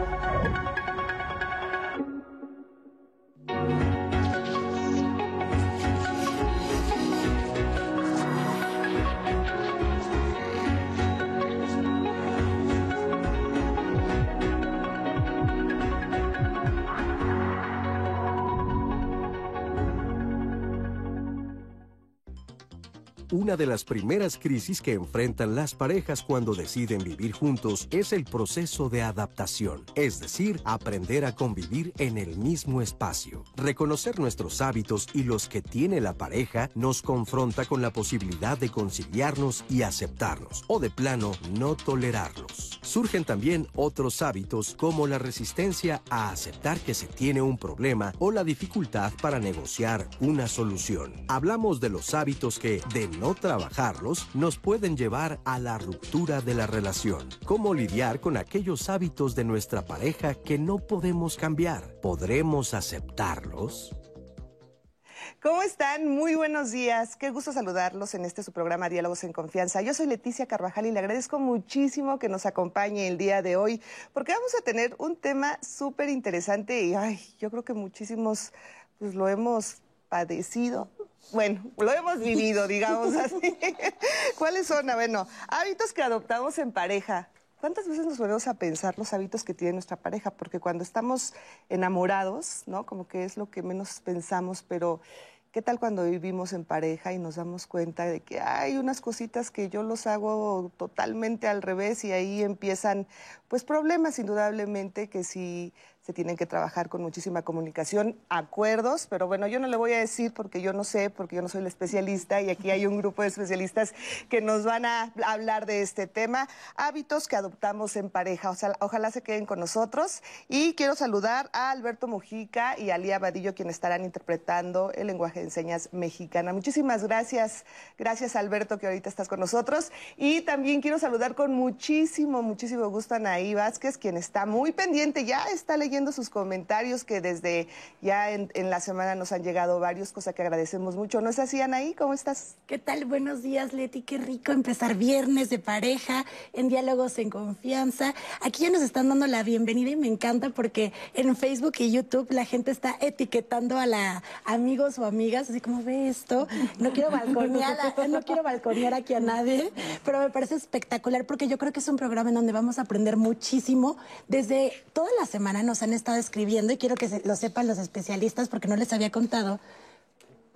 Música Una de las primeras crisis que enfrentan las parejas cuando deciden vivir juntos es el proceso de adaptación, es decir, aprender a convivir en el mismo espacio. Reconocer nuestros hábitos y los que tiene la pareja nos confronta con la posibilidad de conciliarnos y aceptarnos, o de plano no tolerarlos. Surgen también otros hábitos como la resistencia a aceptar que se tiene un problema o la dificultad para negociar una solución. Hablamos de los hábitos que, de no trabajarlos nos pueden llevar a la ruptura de la relación. ¿Cómo lidiar con aquellos hábitos de nuestra pareja que no podemos cambiar? ¿Podremos aceptarlos? ¿Cómo están? Muy buenos días. Qué gusto saludarlos en este su programa Diálogos en Confianza. Yo soy Leticia Carvajal y le agradezco muchísimo que nos acompañe el día de hoy porque vamos a tener un tema súper interesante y yo creo que muchísimos pues lo hemos padecido, bueno, lo hemos vivido, digamos así. ¿Cuáles son? Bueno, hábitos que adoptamos en pareja. ¿Cuántas veces nos volvemos a pensar los hábitos que tiene nuestra pareja? Porque cuando estamos enamorados, ¿no? Como que es lo que menos pensamos, pero ¿qué tal cuando vivimos en pareja y nos damos cuenta de que hay unas cositas que yo los hago totalmente al revés y ahí empiezan pues problemas indudablemente que si tienen que trabajar con muchísima comunicación, acuerdos, pero bueno, yo no le voy a decir porque yo no sé, porque yo no soy la especialista y aquí hay un grupo de especialistas que nos van a hablar de este tema, hábitos que adoptamos en pareja, o sea, ojalá se queden con nosotros. Y quiero saludar a Alberto Mujica y a Lía Vadillo, quienes estarán interpretando el lenguaje de señas mexicana. Muchísimas gracias, gracias Alberto que ahorita estás con nosotros. Y también quiero saludar con muchísimo, muchísimo gusto a Anaí Vázquez, quien está muy pendiente, ya está leyendo sus comentarios que desde ya en, la semana nos han llegado varios, cosa que agradecemos mucho. ¿No es así, Anaí? ¿Cómo estás? ¿Qué tal? Buenos días, Leti. Qué rico empezar viernes de pareja, en diálogos en confianza. Aquí ya nos están dando la bienvenida y me encanta porque en Facebook y YouTube la gente está etiquetando a la amigos o amigas, así como ve esto. No quiero balconear, no quiero balconear aquí a nadie, pero me parece espectacular porque yo creo que es un programa en donde vamos a aprender muchísimo. Desde toda la semana nos han estado escribiendo y quiero que lo sepan los especialistas porque no les había contado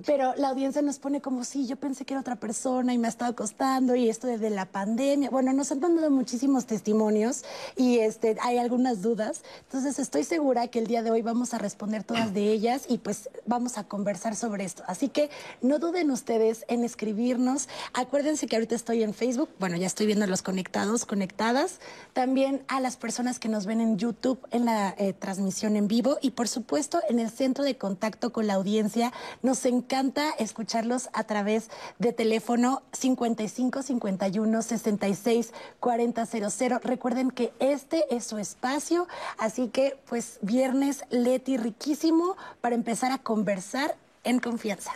pero la audiencia nos pone como, sí, yo pensé que era otra persona y me ha estado costando y esto desde la pandemia. Bueno, nos han mandado muchísimos testimonios y este, hay algunas dudas. Entonces estoy segura que el día de hoy vamos a responder todas de ellas y pues vamos a conversar sobre esto. Así que no duden ustedes en escribirnos. Acuérdense que ahorita estoy en Facebook. Bueno, ya estoy viendo los conectados, conectadas. También a las personas que nos ven en YouTube en la eh, transmisión en vivo y por supuesto en el centro de contacto con la audiencia. Nos encanta encanta escucharlos a través de teléfono 55 51 66 40 00. Recuerden que este es su espacio, así que pues viernes Leti riquísimo para empezar a conversar en confianza.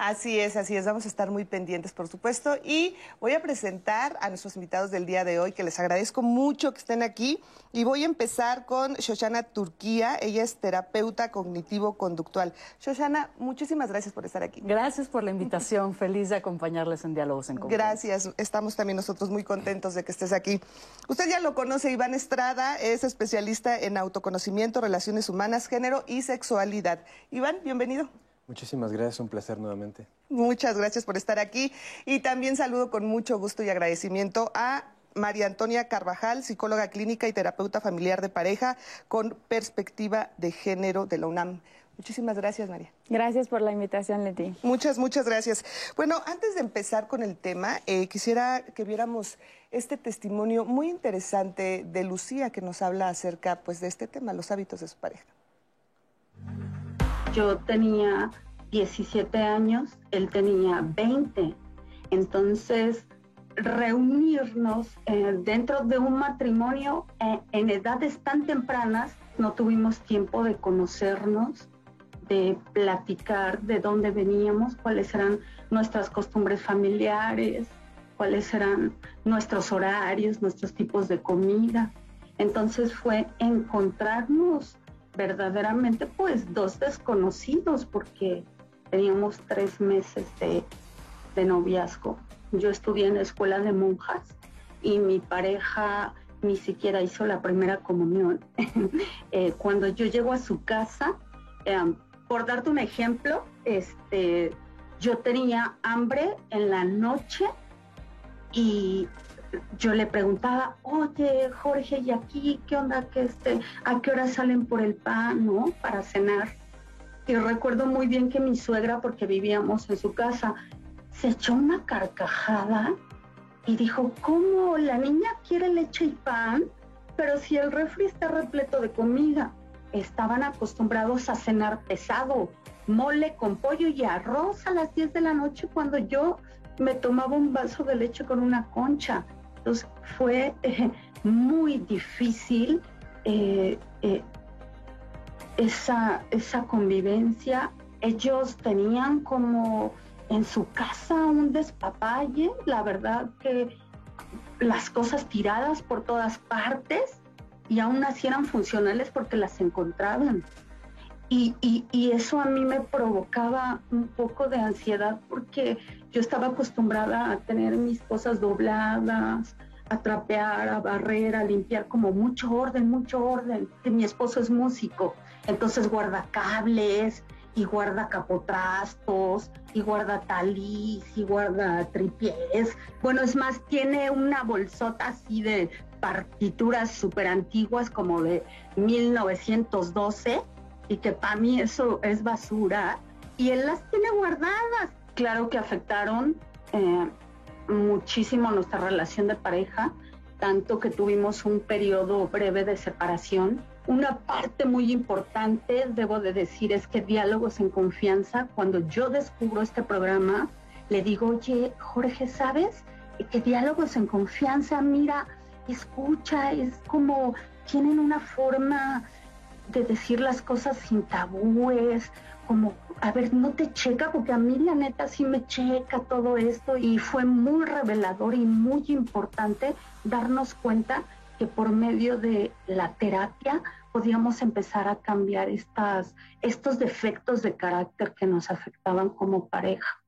Así es, así es. Vamos a estar muy pendientes, por supuesto. Y voy a presentar a nuestros invitados del día de hoy, que les agradezco mucho que estén aquí. Y voy a empezar con Shoshana Turquía. Ella es terapeuta cognitivo-conductual. Shoshana, muchísimas gracias por estar aquí. Gracias por la invitación. Feliz de acompañarles en Diálogos en Confianza. Gracias. Estamos también nosotros muy contentos de que estés aquí. Usted ya lo conoce, Iván Estrada es especialista en autoconocimiento, relaciones humanas, género y sexualidad. Iván, bienvenido. Muchísimas gracias, un placer nuevamente. Muchas gracias por estar aquí y también saludo con mucho gusto y agradecimiento a María Antonia Carvajal, psicóloga clínica y terapeuta familiar de pareja con perspectiva de género de la UNAM. Muchísimas gracias, María. Gracias por la invitación, Leti. Muchas, muchas gracias. Bueno, antes de empezar con el tema, eh, quisiera que viéramos este testimonio muy interesante de Lucía que nos habla acerca pues, de este tema, los hábitos de su pareja. Yo tenía 17 años, él tenía 20. Entonces, reunirnos eh, dentro de un matrimonio eh, en edades tan tempranas, no tuvimos tiempo de conocernos, de platicar de dónde veníamos, cuáles eran nuestras costumbres familiares, cuáles eran nuestros horarios, nuestros tipos de comida. Entonces fue encontrarnos verdaderamente pues dos desconocidos porque teníamos tres meses de, de noviazgo. Yo estudié en la escuela de monjas y mi pareja ni siquiera hizo la primera comunión. Eh, cuando yo llego a su casa, eh, por darte un ejemplo, este, yo tenía hambre en la noche y yo le preguntaba, oye, Jorge, ¿y aquí qué onda? que este, ¿A qué hora salen por el pan, no? Para cenar. Y recuerdo muy bien que mi suegra, porque vivíamos en su casa, se echó una carcajada y dijo, ¿cómo la niña quiere leche y pan? Pero si el refri está repleto de comida, estaban acostumbrados a cenar pesado, mole con pollo y arroz a las 10 de la noche cuando yo me tomaba un vaso de leche con una concha. Entonces fue eh, muy difícil eh, eh, esa, esa convivencia. Ellos tenían como en su casa un despapalle, la verdad que las cosas tiradas por todas partes y aún así eran funcionales porque las encontraban. Y, y, eso a mí me provocaba un poco de ansiedad porque yo estaba acostumbrada a tener mis cosas dobladas, a trapear, a barrer, a limpiar, como mucho orden, mucho orden. Mi esposo es músico, entonces guarda cables y guarda capotrastos y guarda talis y guarda tripiés. Bueno, es más, tiene una bolsota así de partituras súper antiguas como de 1912 y que para mí eso es basura y él las tiene guardadas. Claro que afectaron eh, muchísimo nuestra relación de pareja, tanto que tuvimos un periodo breve de separación. Una parte muy importante, debo de decir, es que diálogos en confianza, cuando yo descubro este programa, le digo, oye, Jorge, ¿sabes? Que diálogos en confianza, mira, escucha, es como tienen una forma de decir las cosas sin tabúes, como, a ver, no te checa, porque a mí la neta sí me checa todo esto y fue muy revelador y muy importante darnos cuenta que por medio de la terapia podíamos empezar a cambiar estas, estos defectos de carácter que nos afectaban como pareja.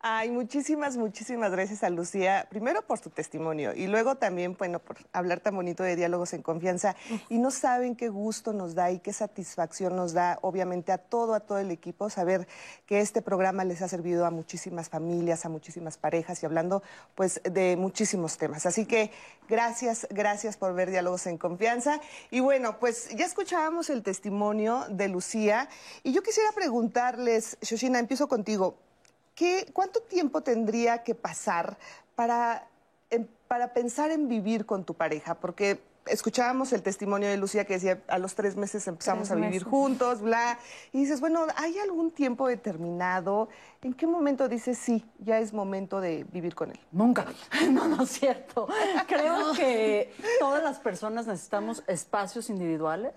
Ay, muchísimas, muchísimas gracias a Lucía, primero por su testimonio y luego también, bueno, por hablar tan bonito de diálogos en confianza. Y no saben qué gusto nos da y qué satisfacción nos da, obviamente, a todo, a todo el equipo, saber que este programa les ha servido a muchísimas familias, a muchísimas parejas y hablando, pues, de muchísimos temas. Así que gracias, gracias por ver diálogos en confianza. Y bueno, pues ya escuchábamos el testimonio de Lucía y yo quisiera preguntarles, Shoshina, empiezo contigo. ¿Cuánto tiempo tendría que pasar para, em, para pensar en vivir con tu pareja? Porque escuchábamos el testimonio de Lucía que decía, a los tres meses empezamos a vivir juntos, bla, y dices, bueno, ¿hay algún tiempo determinado? ¿En qué momento dices, sí, ya es momento de vivir con él? Nunca. No, no es cierto. Creo que todas las personas necesitamos espacios individuales,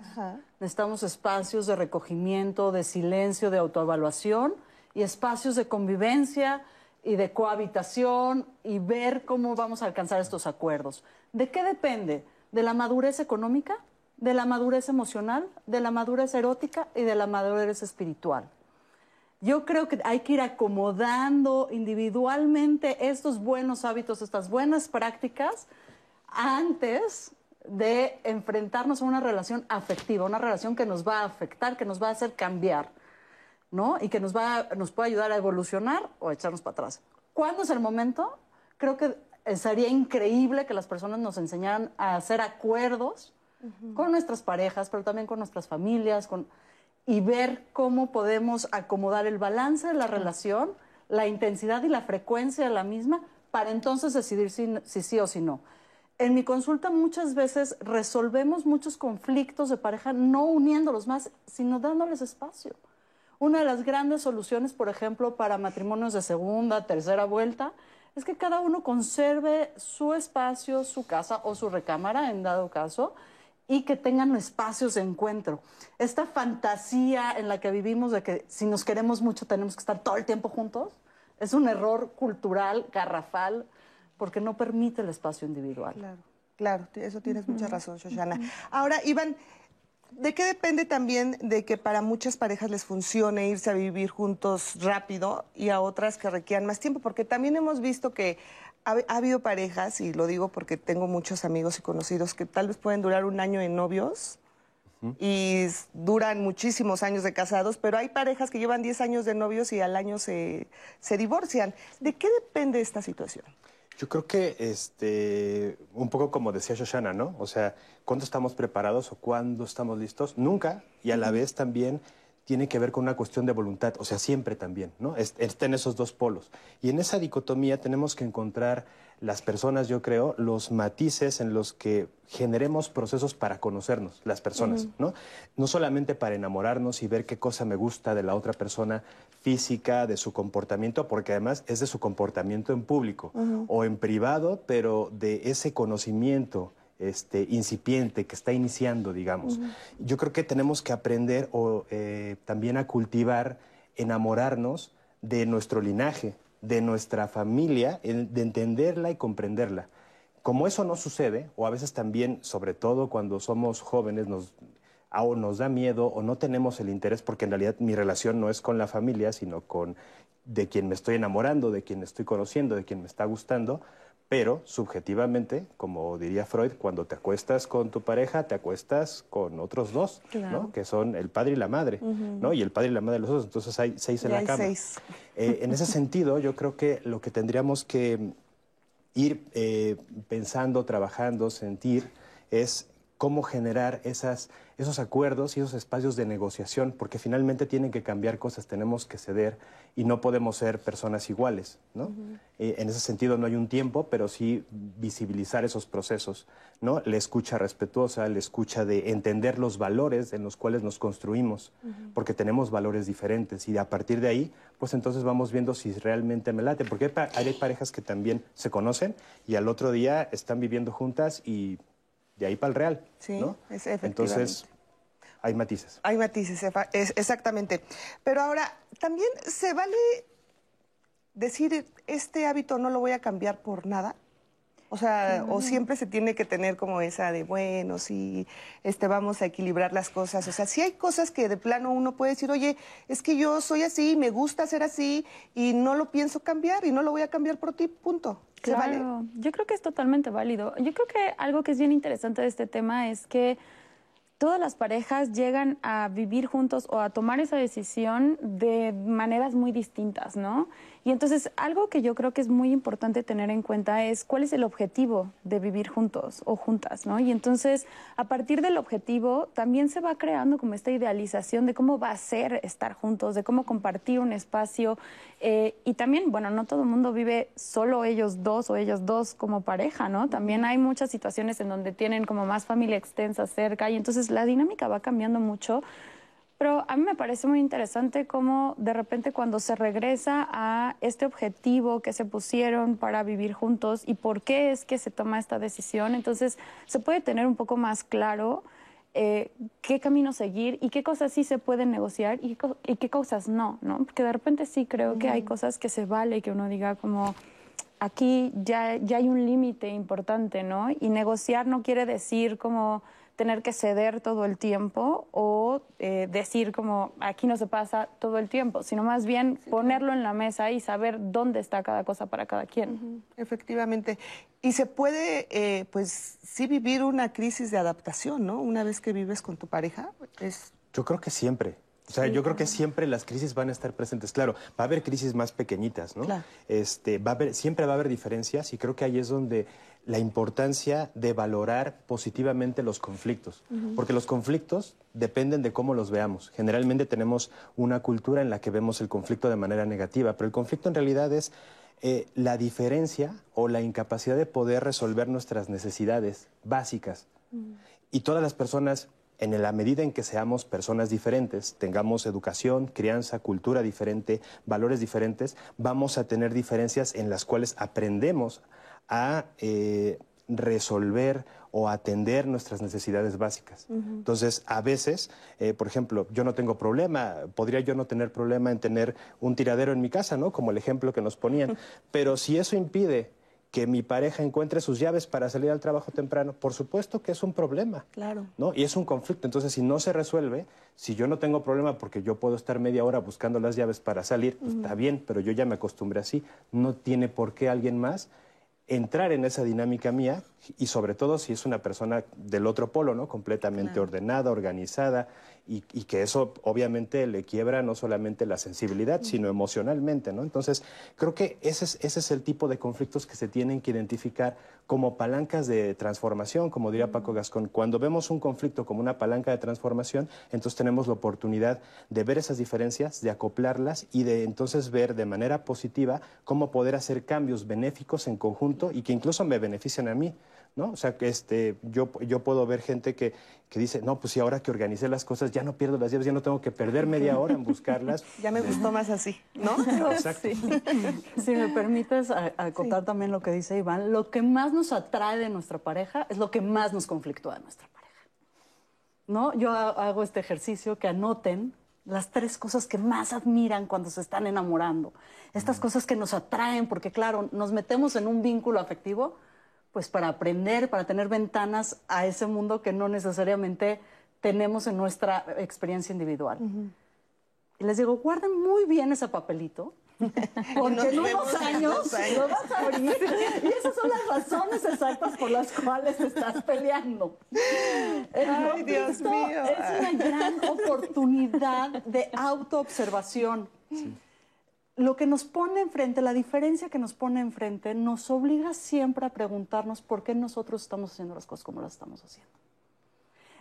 necesitamos espacios de recogimiento, de silencio, de autoevaluación y espacios de convivencia y de cohabitación y ver cómo vamos a alcanzar estos acuerdos. ¿De qué depende? ¿De la madurez económica? ¿De la madurez emocional? ¿De la madurez erótica? Y de la madurez espiritual. Yo creo que hay que ir acomodando individualmente estos buenos hábitos, estas buenas prácticas, antes de enfrentarnos a una relación afectiva, una relación que nos va a afectar, que nos va a hacer cambiar. ¿No? Y que nos, va, nos puede ayudar a evolucionar o a echarnos para atrás. ¿Cuándo es el momento? Creo que sería increíble que las personas nos enseñaran a hacer acuerdos con nuestras parejas, pero también con nuestras familias, con, y ver cómo podemos acomodar el balance de la relación, la intensidad y la frecuencia de la misma, para entonces decidir si, si sí o si no. En mi consulta muchas veces resolvemos muchos conflictos de pareja no uniéndolos más, sino dándoles espacio. Una de las grandes soluciones, por ejemplo, para matrimonios de segunda, tercera vuelta, es que cada uno conserve su espacio, su casa o su recámara, en dado caso, y que tengan espacios de encuentro. Esta fantasía en la que vivimos de que si nos queremos mucho tenemos que estar todo el tiempo juntos, es un error cultural, garrafal, porque no permite el espacio individual. Claro, eso tienes mucha razón, Shoshana. Ahora, Iván, ¿de qué depende también de que para muchas parejas les funcione irse a vivir juntos rápido y a otras que requieran más tiempo? Porque también hemos visto que ha, ha habido parejas, y lo digo porque tengo muchos amigos y conocidos que tal vez pueden durar un año en novios y duran muchísimos años de casados, pero hay parejas que llevan 10 años de novios y al año se, se divorcian. ¿De qué depende esta situación? Yo creo que, este, un poco como decía Shoshana, ¿no? O sea, ¿cuándo estamos preparados o cuándo estamos listos? Nunca, y a la vez también tiene que ver con una cuestión de voluntad, o sea, siempre también, ¿no? Es- Está en esos dos polos. Y en esa dicotomía tenemos que encontrar las personas, yo creo, los matices en los que generemos procesos para conocernos, las personas, ¿no? No solamente para enamorarnos y ver qué cosa me gusta de la otra persona física, de su comportamiento, porque además es de su comportamiento en público o en privado, pero de ese conocimiento este, incipiente que está iniciando, digamos. Yo creo que tenemos que aprender o eh, también a cultivar, enamorarnos de nuestro linaje, de nuestra familia, de entenderla y comprenderla. Como eso no sucede, o a veces también, sobre todo cuando somos jóvenes, nos, o nos da miedo o no tenemos el interés, porque en realidad mi relación no es con la familia, sino con de quien me estoy enamorando, de quien estoy conociendo, de quien me está gustando, pero subjetivamente, como diría Freud, cuando te acuestas con tu pareja, te acuestas con otros dos, ¿no? que son el padre y la madre, ¿no? y el padre y la madre de los otros, entonces hay seis en Ya la hay cama. seis. Eh, en ese sentido, yo creo que lo que tendríamos que ir eh, pensando, trabajando, sentir, es cómo generar esas, esos acuerdos y esos espacios de negociación, porque finalmente tienen que cambiar cosas, tenemos que ceder y no podemos ser personas iguales. ¿no? Eh, en ese sentido no hay un tiempo, pero sí visibilizar esos procesos. ¿no? La escucha respetuosa, la escucha de entender los valores en los cuales nos construimos, porque tenemos valores diferentes y a partir de ahí, pues entonces vamos viendo si realmente me late, porque hay, pa- hay parejas que también se conocen y al otro día están viviendo juntas y de ahí para el real. Sí, ¿no? es-. Entonces, hay matices. Hay matices, es- exactamente. Pero ahora, también se vale decir, este hábito no lo voy a cambiar por nada. O sea, o siempre se tiene que tener como esa de, bueno, sí, este, vamos a equilibrar las cosas. O sea, sí hay cosas que de plano uno puede decir, oye, es que yo soy así, me gusta ser así y no lo pienso cambiar y no lo voy a cambiar por ti, punto. ¿Se vale? Claro, yo creo que es totalmente válido. Yo creo que algo que es bien interesante de este tema es que todas las parejas llegan a vivir juntos o a tomar esa decisión de maneras muy distintas, ¿no? Y entonces algo que yo creo que es muy importante tener en cuenta es cuál es el objetivo de vivir juntos o juntas, ¿no? Y entonces a partir del objetivo también se va creando como esta idealización de cómo va a ser estar juntos, de cómo compartir un espacio. eh, y también, bueno, no todo el mundo vive solo ellos dos o ellos dos como pareja, ¿no? También hay muchas situaciones en donde tienen como más familia extensa cerca y entonces la dinámica va cambiando mucho. Pero a mí me parece muy interesante cómo de repente cuando se regresa a este objetivo que se pusieron para vivir juntos y por qué es que se toma esta decisión, entonces se puede tener un poco más claro eh, qué camino seguir y qué cosas sí se pueden negociar y, co- y qué cosas no, ¿no? Porque de repente sí creo que hay cosas que se vale que uno diga como aquí ya, ya hay un límite importante, ¿no? Y negociar no quiere decir como tener que ceder todo el tiempo o eh, decir como aquí no se pasa todo el tiempo, sino más bien ponerlo en la mesa y saber dónde está cada cosa para cada quien. Efectivamente. Y se puede, eh, pues, sí vivir una crisis de adaptación, ¿no? Una vez que vives con tu pareja, es... Yo creo que siempre. O sea, yo creo que siempre las crisis van a estar presentes. Claro, va a haber crisis más pequeñitas, ¿no? Claro. Este, va a haber, siempre va a haber diferencias y creo que ahí es donde la importancia de valorar positivamente los conflictos. Porque los conflictos dependen de cómo los veamos. Generalmente tenemos una cultura en la que vemos el conflicto de manera negativa, pero el conflicto en realidad es eh, la diferencia o la incapacidad de poder resolver nuestras necesidades básicas. Y todas las personas, en la medida en que seamos personas diferentes, tengamos educación, crianza, cultura diferente, valores diferentes, vamos a tener diferencias en las cuales aprendemos a eh, resolver o atender nuestras necesidades básicas. Entonces, a veces, eh, por ejemplo, yo no tengo problema, podría yo no tener problema en tener un tiradero en mi casa, ¿no? Como el ejemplo que nos ponían, pero si eso impide que mi pareja encuentre sus llaves para salir al trabajo temprano, por supuesto que es un problema. Claro. ¿no? Y es un conflicto. Entonces, si no se resuelve, si yo no tengo problema porque yo puedo estar media hora buscando las llaves para salir, pues, está bien, pero yo ya me acostumbré así. No tiene por qué alguien más entrar en esa dinámica mía y sobre todo si es una persona del otro polo, ¿no? Completamente ordenada, organizada y, y, que eso obviamente le quiebra no solamente la sensibilidad, sino emocionalmente, ¿no? Entonces, creo que ese es, ese es el tipo de conflictos que se tienen que identificar como palancas de transformación, como diría Paco Gascón. Cuando vemos un conflicto como una palanca de transformación, entonces tenemos la oportunidad de ver esas diferencias, de acoplarlas y de entonces ver de manera positiva cómo poder hacer cambios benéficos en conjunto y que incluso me benefician a mí. ¿No? O sea, que este, yo, yo puedo ver gente que, que dice, no, pues si ahora que organicé las cosas ya no pierdo las llaves, ya no tengo que perder media hora en buscarlas. ya me gustó más así, ¿no? Exacto. Sí. Si me permites acotar también lo que dice Iván, lo que más nos atrae de nuestra pareja es lo que más nos conflictúa de nuestra pareja. ¿No? Yo hago este ejercicio que anoten las tres cosas que más admiran cuando se están enamorando. Estas cosas que nos atraen, porque claro, nos metemos en un vínculo afectivo, pues para aprender, para tener ventanas a ese mundo que no necesariamente tenemos en nuestra experiencia individual. Y les digo, guarden muy bien ese papelito, porque en unos años lo vas a abrir. Y esas son las razones exactas por las cuales estás peleando. Ay, Dios mío. Es una gran oportunidad de autoobservación. Sí lo que nos pone enfrente, la diferencia que nos pone enfrente, nos obliga siempre a preguntarnos por qué nosotros estamos haciendo las cosas como las estamos haciendo.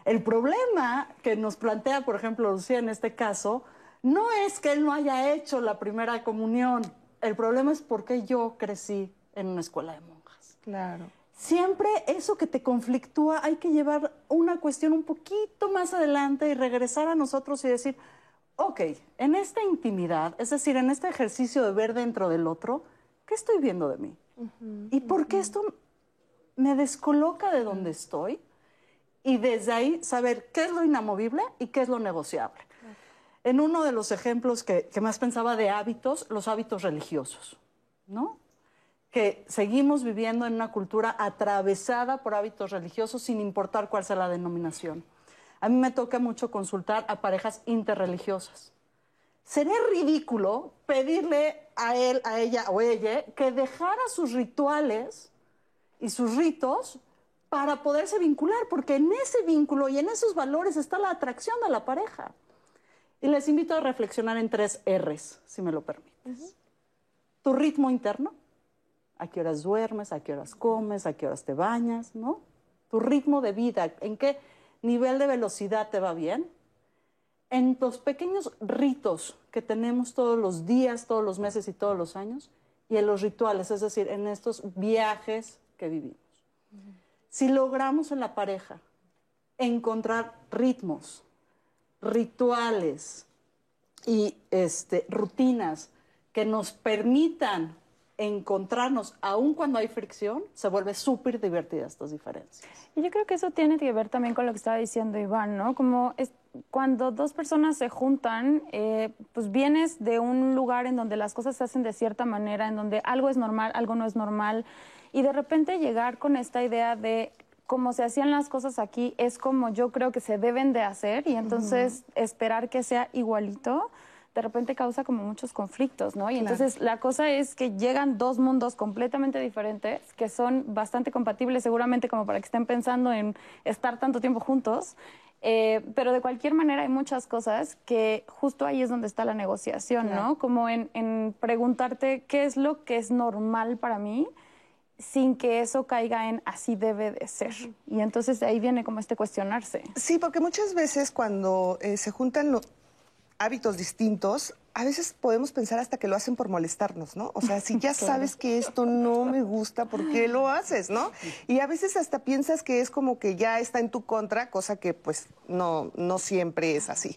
El problema que nos plantea, por ejemplo, Lucía en este caso, no es que él no haya hecho la primera comunión. El problema es por qué yo crecí en una escuela de monjas. Claro. Siempre eso que te conflictúa hay que llevar una cuestión un poquito más adelante y regresar a nosotros y decir, ok, en esta intimidad, es decir, en este ejercicio de ver dentro del otro, ¿qué estoy viendo de mí? ¿Y por qué esto me descoloca de donde estoy? Y desde ahí saber qué es lo inamovible y qué es lo negociable. En uno de los ejemplos que, que más pensaba de hábitos, los hábitos religiosos, ¿no? que seguimos viviendo en una cultura atravesada por hábitos religiosos sin importar cuál sea la denominación. A mí me toca mucho consultar a parejas interreligiosas. Sería ridículo pedirle a él, a ella o ella que dejara sus rituales y sus ritos para poderse vincular, porque en ese vínculo y en esos valores está la atracción de la pareja. Y les invito a reflexionar en tres R's, si me lo permites. Tu ritmo interno, a qué horas duermes, a qué horas comes, a qué horas te bañas, ¿no? Tu ritmo de vida, en qué nivel de velocidad te va bien. En los pequeños ritos que tenemos todos los días, todos los meses y todos los años, y en los rituales, es decir, en estos viajes que vivimos. Si logramos en la pareja encontrar ritmos, rituales y este, rutinas que nos permitan encontrarnos, aun cuando hay fricción, se vuelve súper divertida estas diferencias. Y yo creo que eso tiene que ver también con lo que estaba diciendo Iván, ¿no? Como es, cuando dos personas se juntan, eh, pues vienes de un lugar en donde las cosas se hacen de cierta manera, en donde algo es normal, algo no es normal, y de repente llegar con esta idea de como se hacían las cosas aquí es como yo creo que se deben de hacer y entonces esperar que sea igualito de repente causa como muchos conflictos, ¿no? Y entonces la cosa es que llegan dos mundos completamente diferentes que son bastante compatibles seguramente como para que estén pensando en estar tanto tiempo juntos. Eh, pero de cualquier manera hay muchas cosas que justo ahí es donde está la negociación, ¿no? Como en, en preguntarte qué es lo que es normal para mí sin que eso caiga en así debe de ser. Y entonces de ahí viene como este cuestionarse. Sí, porque muchas veces cuando eh, se juntan lo, hábitos distintos, a veces podemos pensar hasta que lo hacen por molestarnos, ¿no? O sea, si ya sabes que esto no me gusta, ¿por qué lo haces, no? Y a veces hasta piensas que es como que ya está en tu contra, cosa que pues no, no siempre es así.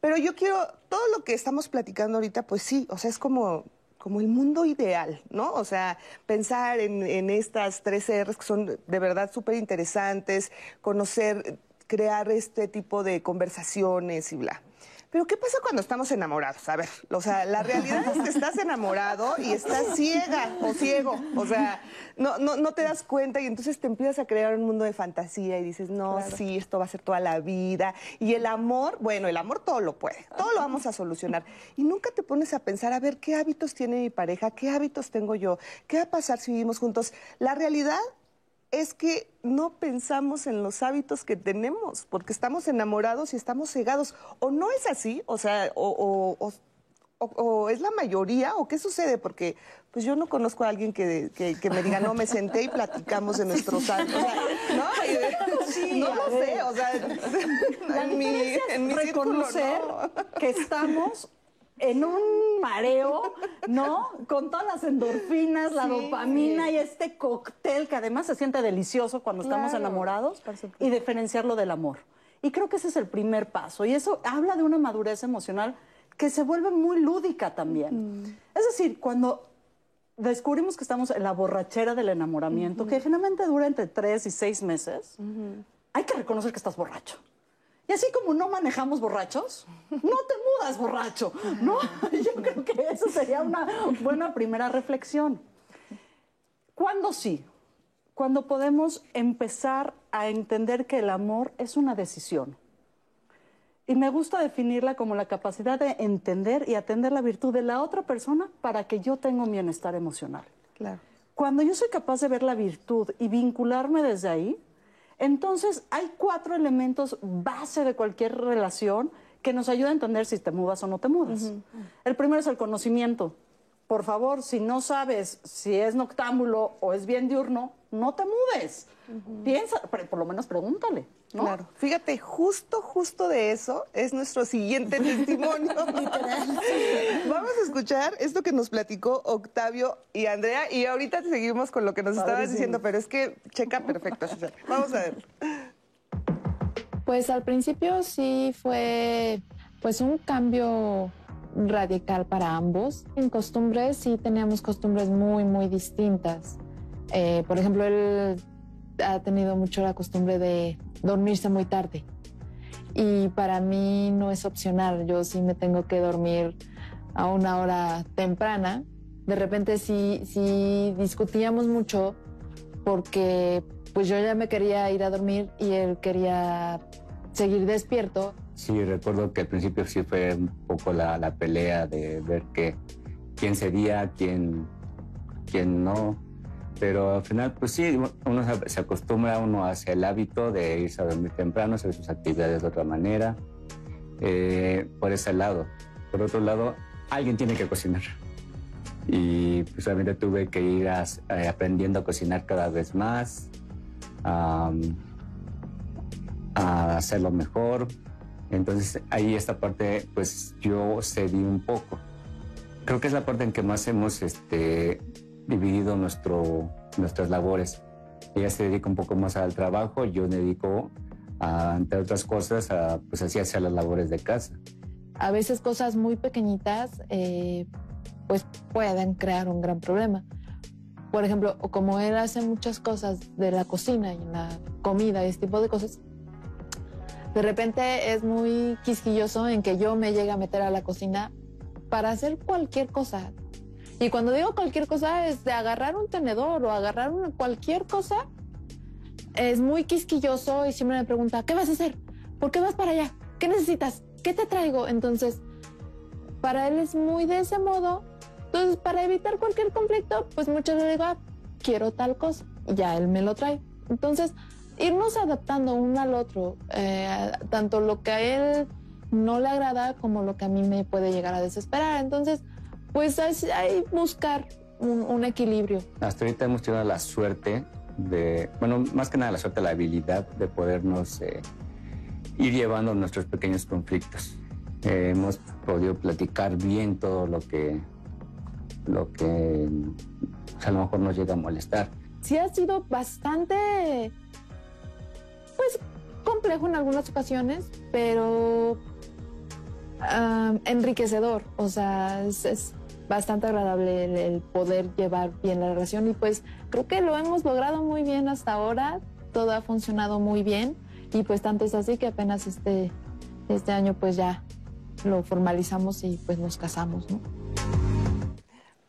Pero yo quiero, todo lo que estamos platicando ahorita, pues sí, o sea, es como como el mundo ideal, ¿no? O sea, pensar en, en estas tres R's que son de verdad súper interesantes, conocer, crear este tipo de conversaciones y bla. Pero ¿qué pasa cuando estamos enamorados? A ver, o sea, la realidad es que estás enamorado y estás ciega o ciego. O sea, no, no, no te das cuenta y entonces te empiezas a crear un mundo de fantasía y dices, no, sí, esto va a ser toda la vida. Y el amor, bueno, el amor todo lo puede, todo lo vamos a solucionar. Y nunca te pones a pensar, a ver, ¿qué hábitos tiene mi pareja? ¿Qué hábitos tengo yo? ¿Qué va a pasar si vivimos juntos? La realidad es que no pensamos en los hábitos que tenemos, porque estamos enamorados y estamos cegados. O no es así, o sea, o, es la mayoría, o qué sucede, porque pues yo no conozco a alguien que, me diga, no, me senté y platicamos de nuestros hábitos. no, no lo sé, o sea, en mi, en mi reconocer que estamos en un mareo, ¿no? Con todas las endorfinas, la dopamina y este cóctel que además se siente delicioso cuando estamos enamorados y diferenciarlo del amor. Y creo que ese es el primer paso. Y eso habla de una madurez emocional que se vuelve muy lúdica también. Mm. Es decir, cuando descubrimos que estamos en la borrachera del enamoramiento, que generalmente dura entre tres y seis meses, hay que reconocer que estás borracho. Y así como no manejamos borrachos, no te mudas borracho, ¿no? Yo creo que eso sería una buena primera reflexión. ¿Cuándo sí? Cuando podemos empezar a entender que el amor es una decisión. Y me gusta definirla como la capacidad de entender y atender la virtud de la otra persona para que yo tenga un bienestar emocional. Claro. Cuando yo soy capaz de ver la virtud y vincularme desde ahí, entonces, hay cuatro elementos base de cualquier relación que nos ayudan a entender si te mudas o no te mudas. El primero es el conocimiento. Por favor, si no sabes si es noctámbulo o es bien diurno, no te mudes. Piensa, por lo menos pregúntale. Claro. Fíjate, justo, justo de eso es nuestro siguiente testimonio. Vamos a escuchar esto que nos platicó Octavio y Andrea y ahorita seguimos con lo que nos estabas diciendo, pero es que checa perfecto. Vamos a ver. Pues al principio sí fue pues un cambio radical para ambos. En costumbres sí teníamos costumbres muy, muy distintas. Eh, por ejemplo, él ha tenido mucho la costumbre de dormirse muy tarde. Y para mí no es opcional, yo sí me tengo que dormir a una hora temprana. De repente sí, sí discutíamos mucho porque pues yo ya me quería ir a dormir y él quería seguir despierto. Sí, recuerdo que al principio sí fue un poco la, la pelea de ver que, quién sería, quién, quién no. Pero al final, pues sí, uno se acostumbra uno hacia el hábito de irse a dormir temprano, hacer sus actividades de otra manera, eh, por ese lado. Por otro lado, alguien tiene que cocinar. Y pues realmente tuve que ir eh, aprendiendo a cocinar cada vez más, a hacerlo mejor. Entonces ahí esta parte, pues yo cedí un poco. Creo que es la parte en que más hemos este, dividido nuestro, nuestras labores. Ella se dedica un poco más al trabajo, yo me dedico, a, entre otras cosas, a, pues así hacer las labores de casa. A veces cosas muy pequeñitas eh, pues pueden crear un gran problema. Por ejemplo, como él hace muchas cosas de la cocina y la comida y ese tipo de cosas, de repente es muy quisquilloso en que yo me llegue a meter a la cocina para hacer cualquier cosa, y cuando digo cualquier cosa es de agarrar un tenedor o agarrar una, cualquier cosa. Es muy quisquilloso y siempre me pregunta, ¿qué vas a hacer? ¿Por qué vas para allá? ¿Qué necesitas? ¿Qué te traigo? Entonces, para él es muy de ese modo. Entonces, para evitar cualquier conflicto, pues muchas veces digo, ah, quiero tal cosa. Ya él me lo trae. Entonces, irnos adaptando uno al otro, eh, tanto lo que a él no le agrada como lo que a mí me puede llegar a desesperar. Entonces, pues hay, buscar un, equilibrio. Hasta ahorita hemos tenido la suerte de, bueno, más que nada la suerte, la habilidad de podernos eh, ir llevando nuestros pequeños conflictos. Eh, hemos podido platicar bien todo lo que, lo que a lo mejor nos llega a molestar. Sí ha sido bastante, pues, complejo en algunas ocasiones, pero ah, enriquecedor. O sea, es bastante agradable el, poder llevar bien la relación y pues creo que lo hemos logrado muy bien hasta ahora, todo ha funcionado muy bien y pues tanto es así que apenas este, este año pues ya lo formalizamos y pues nos casamos, ¿no?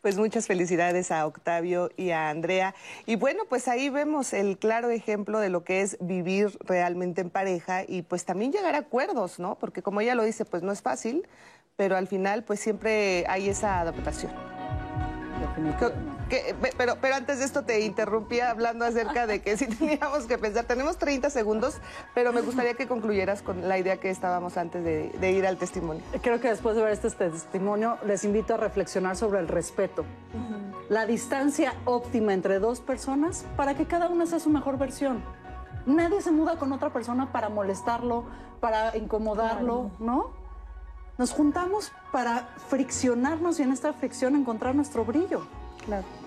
Pues muchas felicidades a Octavio y a Andrea. Y bueno, pues ahí vemos el claro ejemplo de lo que es vivir realmente en pareja y pues también llegar a acuerdos, ¿no? Porque como ella lo dice, pues no es fácil, pero al final pues siempre hay esa adaptación. Que- pero, pero antes de esto te interrumpía hablando acerca de que sí teníamos que pensar. Tenemos 30 segundos, pero me gustaría que concluyeras con la idea que estábamos antes de, de ir al testimonio. Creo que después de ver este testimonio les invito a reflexionar sobre el respeto. La distancia óptima entre dos personas para que cada una sea su mejor versión. Nadie se muda con otra persona para molestarlo, para incomodarlo, ¿no? Nos juntamos para friccionarnos y en esta fricción encontrar nuestro brillo.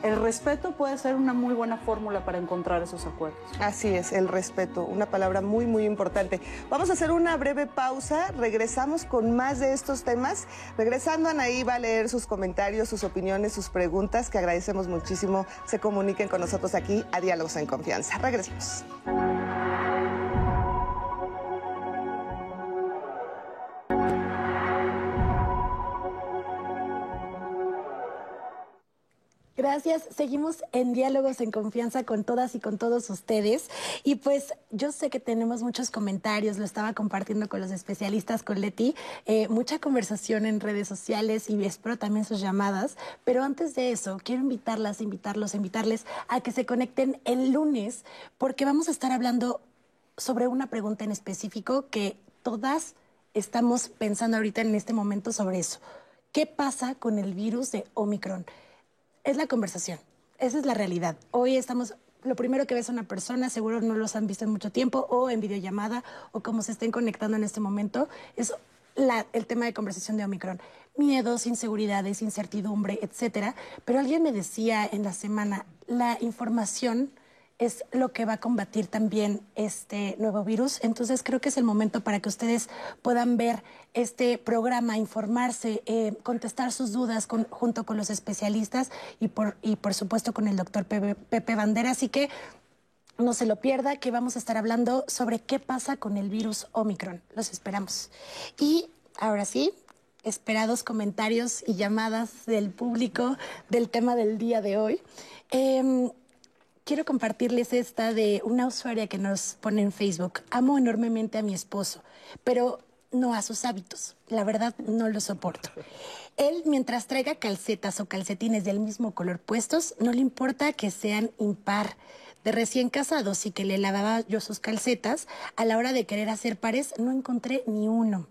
El respeto puede ser una muy buena fórmula para encontrar esos acuerdos. Así es, el respeto, una palabra muy, muy importante. Vamos a hacer una breve pausa, regresamos con más de estos temas. Regresando, Anaí va a leer sus comentarios, sus opiniones, sus preguntas, que agradecemos muchísimo se comuniquen con nosotros aquí a Diálogos en Confianza. Regresamos. Gracias. Seguimos en diálogos en confianza con todas y con todos ustedes. Y pues yo sé que tenemos muchos comentarios, lo estaba compartiendo con los especialistas, con Leti, eh, mucha conversación en redes sociales y espero también sus llamadas. Pero antes de eso, quiero invitarlas, invitarlos, invitarles a que se conecten el lunes porque vamos a estar hablando sobre una pregunta en específico que todas estamos pensando ahorita en este momento sobre eso. ¿Qué pasa con el virus de Omicron? Es la conversación, esa es la realidad. Hoy estamos, lo primero que ves a una persona, seguro no los han visto en mucho tiempo, o en videollamada, o como se estén conectando en este momento, es el tema de conversación de Omicron. Miedos, inseguridades, incertidumbre, etcétera. Pero alguien me decía en la semana, la información es lo que va a combatir también este nuevo virus. Entonces creo que es el momento para que ustedes puedan ver este programa, informarse, eh, contestar sus dudas con- junto con los especialistas y por, y por supuesto con el doctor Pepe, Bandera. Así que no se lo pierda, que vamos a estar hablando sobre qué pasa con el virus Omicron. Los esperamos. Y ahora sí, esperados comentarios y llamadas del público del tema del día de hoy. Em, quiero compartirles esta de una usuaria que nos pone en Facebook. Amo enormemente a mi esposo, pero no a sus hábitos. La verdad, no lo soporto. Él, mientras traiga calcetas o calcetines del mismo color puestos, no le importa que sean impar. De recién casados y que le lavaba yo sus calcetas, a la hora de querer hacer pares, no encontré ni uno.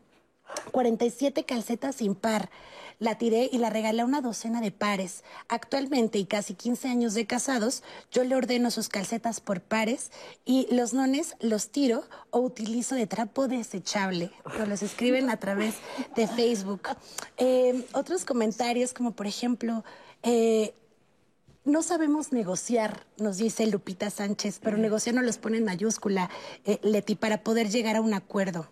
47 calcetas sin par. La tiré y la regalé a una docena de pares. Actualmente, y casi 15 años de casados, yo le ordeno sus calcetas por pares y los nones los tiro o utilizo de trapo desechable. Nos los escriben a través de Facebook. Eh, otros comentarios, como por ejemplo, eh, no sabemos negociar, nos dice Lupita Sánchez, pero negociar nos los pone en mayúscula, eh, Leti, para poder llegar a un acuerdo.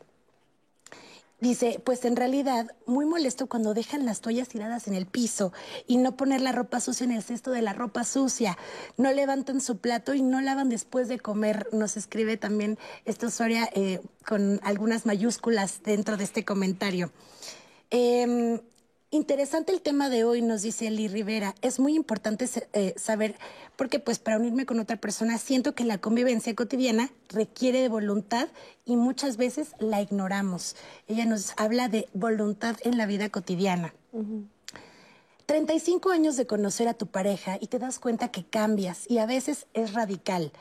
Dice, pues en realidad, muy molesto cuando dejan las toallas tiradas en el piso y no poner la ropa sucia en el cesto de la ropa sucia. No levantan su plato y no lavan después de comer. Nos escribe también esta usuaria eh, con algunas mayúsculas dentro de este comentario. Em, interesante el tema de hoy, nos dice Eli Rivera. Es muy importante eh, saber, porque pues para unirme con otra persona siento que la convivencia cotidiana requiere de voluntad y muchas veces la ignoramos. Ella nos habla de voluntad en la vida cotidiana. 35 años de conocer a tu pareja y te das cuenta que cambias y a veces es radical.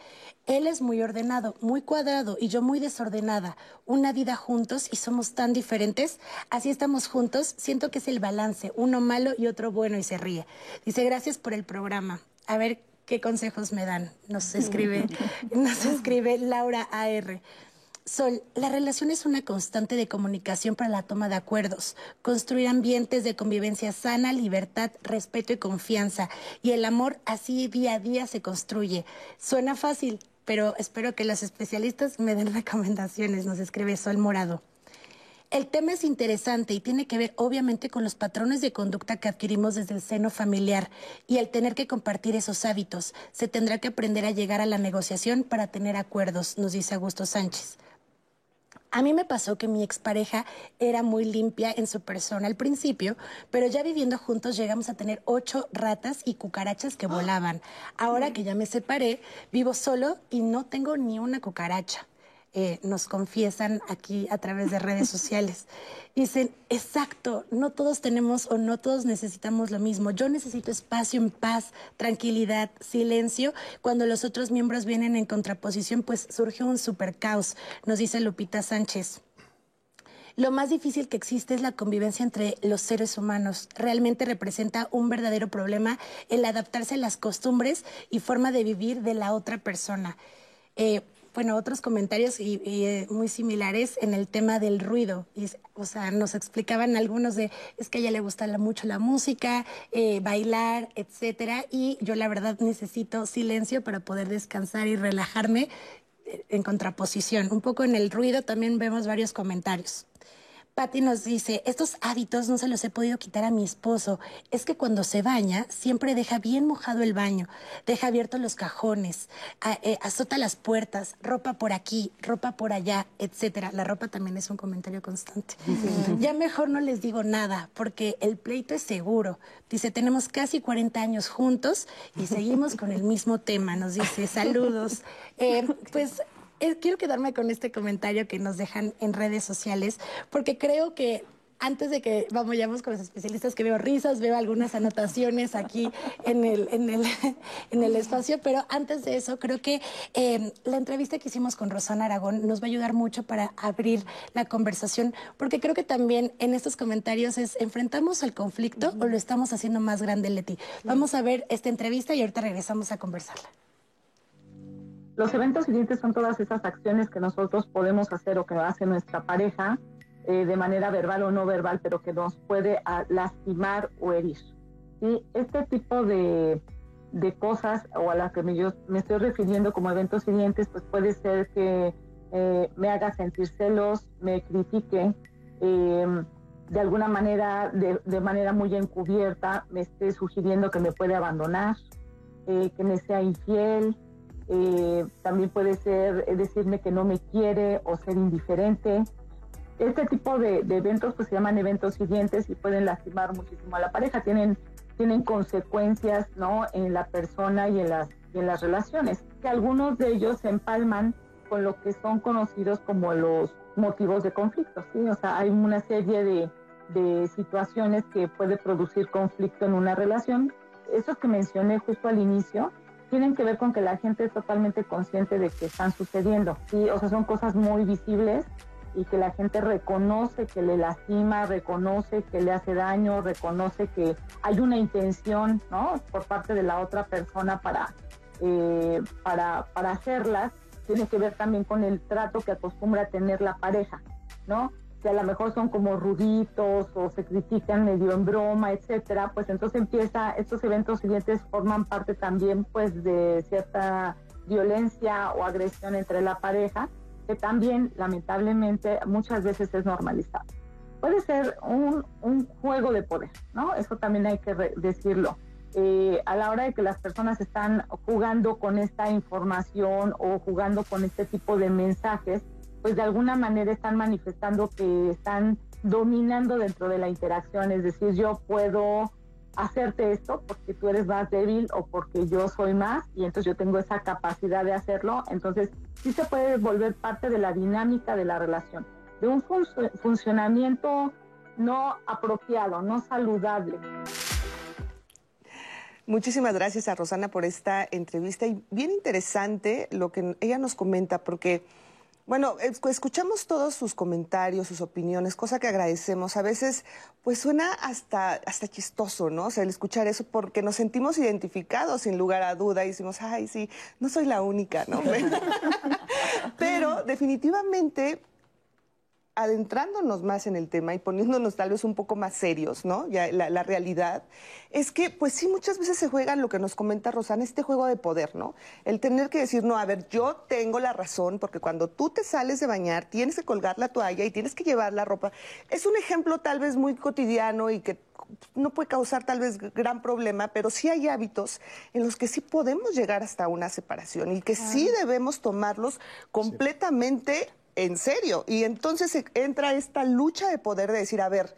Él es muy ordenado, muy cuadrado y yo muy desordenada. Una vida juntos y somos tan diferentes. Así estamos juntos. Siento que es el balance, uno malo y otro bueno y se ríe. Dice, gracias por el programa. A ver qué consejos me dan. Nos escribe, nos escribe Laura AR. Sol, la relación es una constante de comunicación para la toma de acuerdos, construir ambientes de convivencia sana, libertad, respeto y confianza. Y el amor así día a día se construye. Suena fácil, pero espero que los especialistas me den recomendaciones, nos escribe Sol Morado. El tema es interesante y tiene que ver obviamente con los patrones de conducta que adquirimos desde el seno familiar y al tener que compartir esos hábitos, se tendrá que aprender a llegar a la negociación para tener acuerdos, nos dice Augusto Sánchez. A mí me pasó que mi expareja era muy limpia en su persona al principio, pero ya viviendo juntos llegamos a tener ocho ratas y cucarachas que volaban. Ahora que ya me separé, vivo solo y no tengo ni una cucaracha. Eh, nos confiesan aquí a través de redes sociales. Dicen, exacto, no todos tenemos o no todos necesitamos lo mismo. Yo necesito espacio en paz, tranquilidad, silencio. Cuando los otros miembros vienen en contraposición, pues surge un super caos, nos dice Lupita Sánchez. Lo más difícil que existe es la convivencia entre los seres humanos. Realmente representa un verdadero problema el adaptarse a las costumbres y forma de vivir de la otra persona. Eh, bueno, otros comentarios y, eh, muy similares en el tema del ruido. o sea, nos explicaban algunos de, es que a ella le gusta mucho la música, eh, bailar, etcétera, y yo la verdad necesito silencio para poder descansar y relajarme eh, en contraposición. Un poco en el ruido también vemos varios comentarios. Patti nos dice, estos hábitos no se los he podido quitar a mi esposo. Es que cuando se baña, siempre deja bien mojado el baño, deja abiertos los cajones, eh, azota las puertas, ropa por aquí, ropa por allá, etcétera. La ropa también es un comentario constante. Ya mejor no les digo nada, porque el pleito es seguro. Dice, tenemos casi 40 años juntos y seguimos con el mismo tema. Nos dice, saludos. Eh, pues eh, quiero quedarme con este comentario que nos dejan en redes sociales, porque creo que antes de que vayamos con los especialistas, que veo risas, veo algunas anotaciones aquí en el, en el, en el espacio, pero antes de eso, creo que em, la entrevista que hicimos con Rosana Aragón nos va a ayudar mucho para abrir la conversación, porque creo que también en estos comentarios es, ¿enfrentamos al conflicto o lo estamos haciendo más grande, Leti? Vamos a ver esta entrevista y ahorita regresamos a conversarla. Los eventos siguientes son todas esas acciones que nosotros podemos hacer o que hace nuestra pareja eh, de manera verbal o no verbal, pero que nos puede ah, lastimar o herir. ¿sí? Este tipo de, de, cosas o a las que me, yo me estoy refiriendo como eventos siguientes, pues puede ser que eh, me haga sentir celos, me critique, em, de alguna manera, de, de, manera muy encubierta, me esté sugiriendo que me puede abandonar, eh, que me sea infiel, eh, también puede ser eh, decirme que no me quiere o ser indiferente. Este tipo de, eventos pues se llaman eventos siguientes y pueden lastimar muchísimo a la pareja, tienen, tienen consecuencias ¿no? en la persona y en las, en las relaciones, que algunos de ellos se empalman con lo que son conocidos como los motivos de conflicto, ¿sí? O sea, hay una serie de, de situaciones que puede producir conflicto en una relación. Eso que mencioné justo al inicio, tienen que ver con que la gente es totalmente consciente de que están sucediendo. Sí, o sea, son cosas muy visibles y que la gente reconoce que le lastima, reconoce que le hace daño, reconoce que hay una intención, ¿no? Por parte de la otra persona para, eh, para, para hacerlas. Tiene que ver también con el trato que acostumbra tener la pareja, ¿no? Que a lo mejor son como ruditos o se critican medio en broma, etcétera, pues entonces empieza, estos eventos siguientes forman parte también pues de cierta violencia o agresión entre la pareja, que también lamentablemente muchas veces es normalizado. Puede ser un, un juego de poder, ¿no? Eso también hay que decirlo. Eh, a la hora de que las personas están jugando con esta información o jugando con este tipo de mensajes, pues de alguna manera están manifestando que están dominando dentro de la interacción, es decir, yo puedo hacerte esto porque tú eres más débil o porque yo soy más y entonces yo tengo esa capacidad de hacerlo, entonces sí se puede volver parte de la dinámica de la relación, de un funcionamiento no apropiado, no saludable. Muchísimas gracias a Rosana por esta entrevista y bien interesante lo que ella nos comenta porque bueno, escuchamos todos sus comentarios, sus opiniones, cosa que agradecemos. A veces, pues suena hasta, hasta chistoso, ¿no? O sea, el escuchar eso porque nos sentimos identificados sin lugar a duda y decimos, ay, sí, no soy la única, ¿no? Pero definitivamente adentrándonos más en el tema y poniéndonos tal vez un poco más serios, ¿no? Ya la, realidad es que, pues sí, muchas veces se juega lo que nos comenta Rosana, este juego de poder, ¿no? El tener que decir, no, a ver, yo tengo la razón, porque cuando tú te sales de bañar, tienes que colgar la toalla y tienes que llevar la ropa. Es un ejemplo tal vez muy cotidiano y que no puede causar tal vez gran problema, pero sí hay hábitos en los que sí podemos llegar hasta una separación y que sí debemos tomarlos completamente en serio. Y entonces e- entra esta lucha de poder de decir, a ver,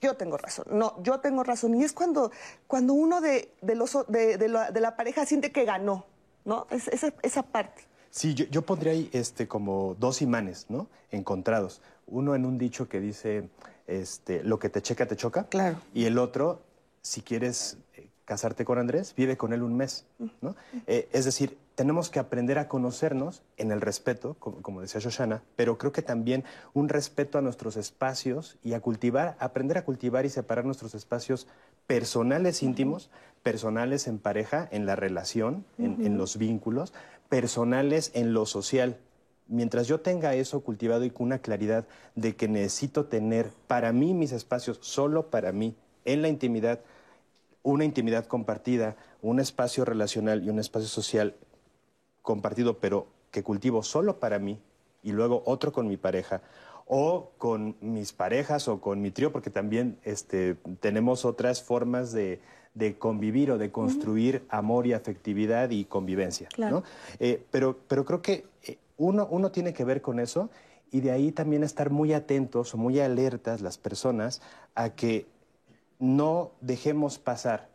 yo tengo razón, no, yo tengo razón. Y es cuando, cuando uno de, de los, de, de la, pareja siente que ganó, ¿no? Es- esa, esa parte. Sí, yo, yo pondría ahí este, como dos imanes, ¿no? Encontrados. Uno en un dicho que dice, este, lo que te checa, te choca. Claro. Y el otro, si quieres eh, casarte con Andrés, vive con él un mes, ¿no? Eh, es decir, tenemos que aprender a conocernos en el respeto, como, como decía Shoshana, pero creo que también un respeto a nuestros espacios y a cultivar, aprender a cultivar y separar nuestros espacios personales íntimos, personales en pareja, en la relación, en, en los vínculos, personales en lo social. Mientras yo tenga eso cultivado y con una claridad de que necesito tener para mí mis espacios, solo para mí, en la intimidad, una intimidad compartida, un espacio relacional y un espacio social compartido, pero que cultivo solo para mí y luego otro con mi pareja o con mis parejas o con mi trío, porque también este, tenemos otras formas de, de convivir o de construir amor y afectividad y convivencia. Claro. ¿no? Eh, pero, pero creo que eh, uno, uno tiene que ver con eso y de ahí también estar muy atentos o muy alertas las personas a que no dejemos pasar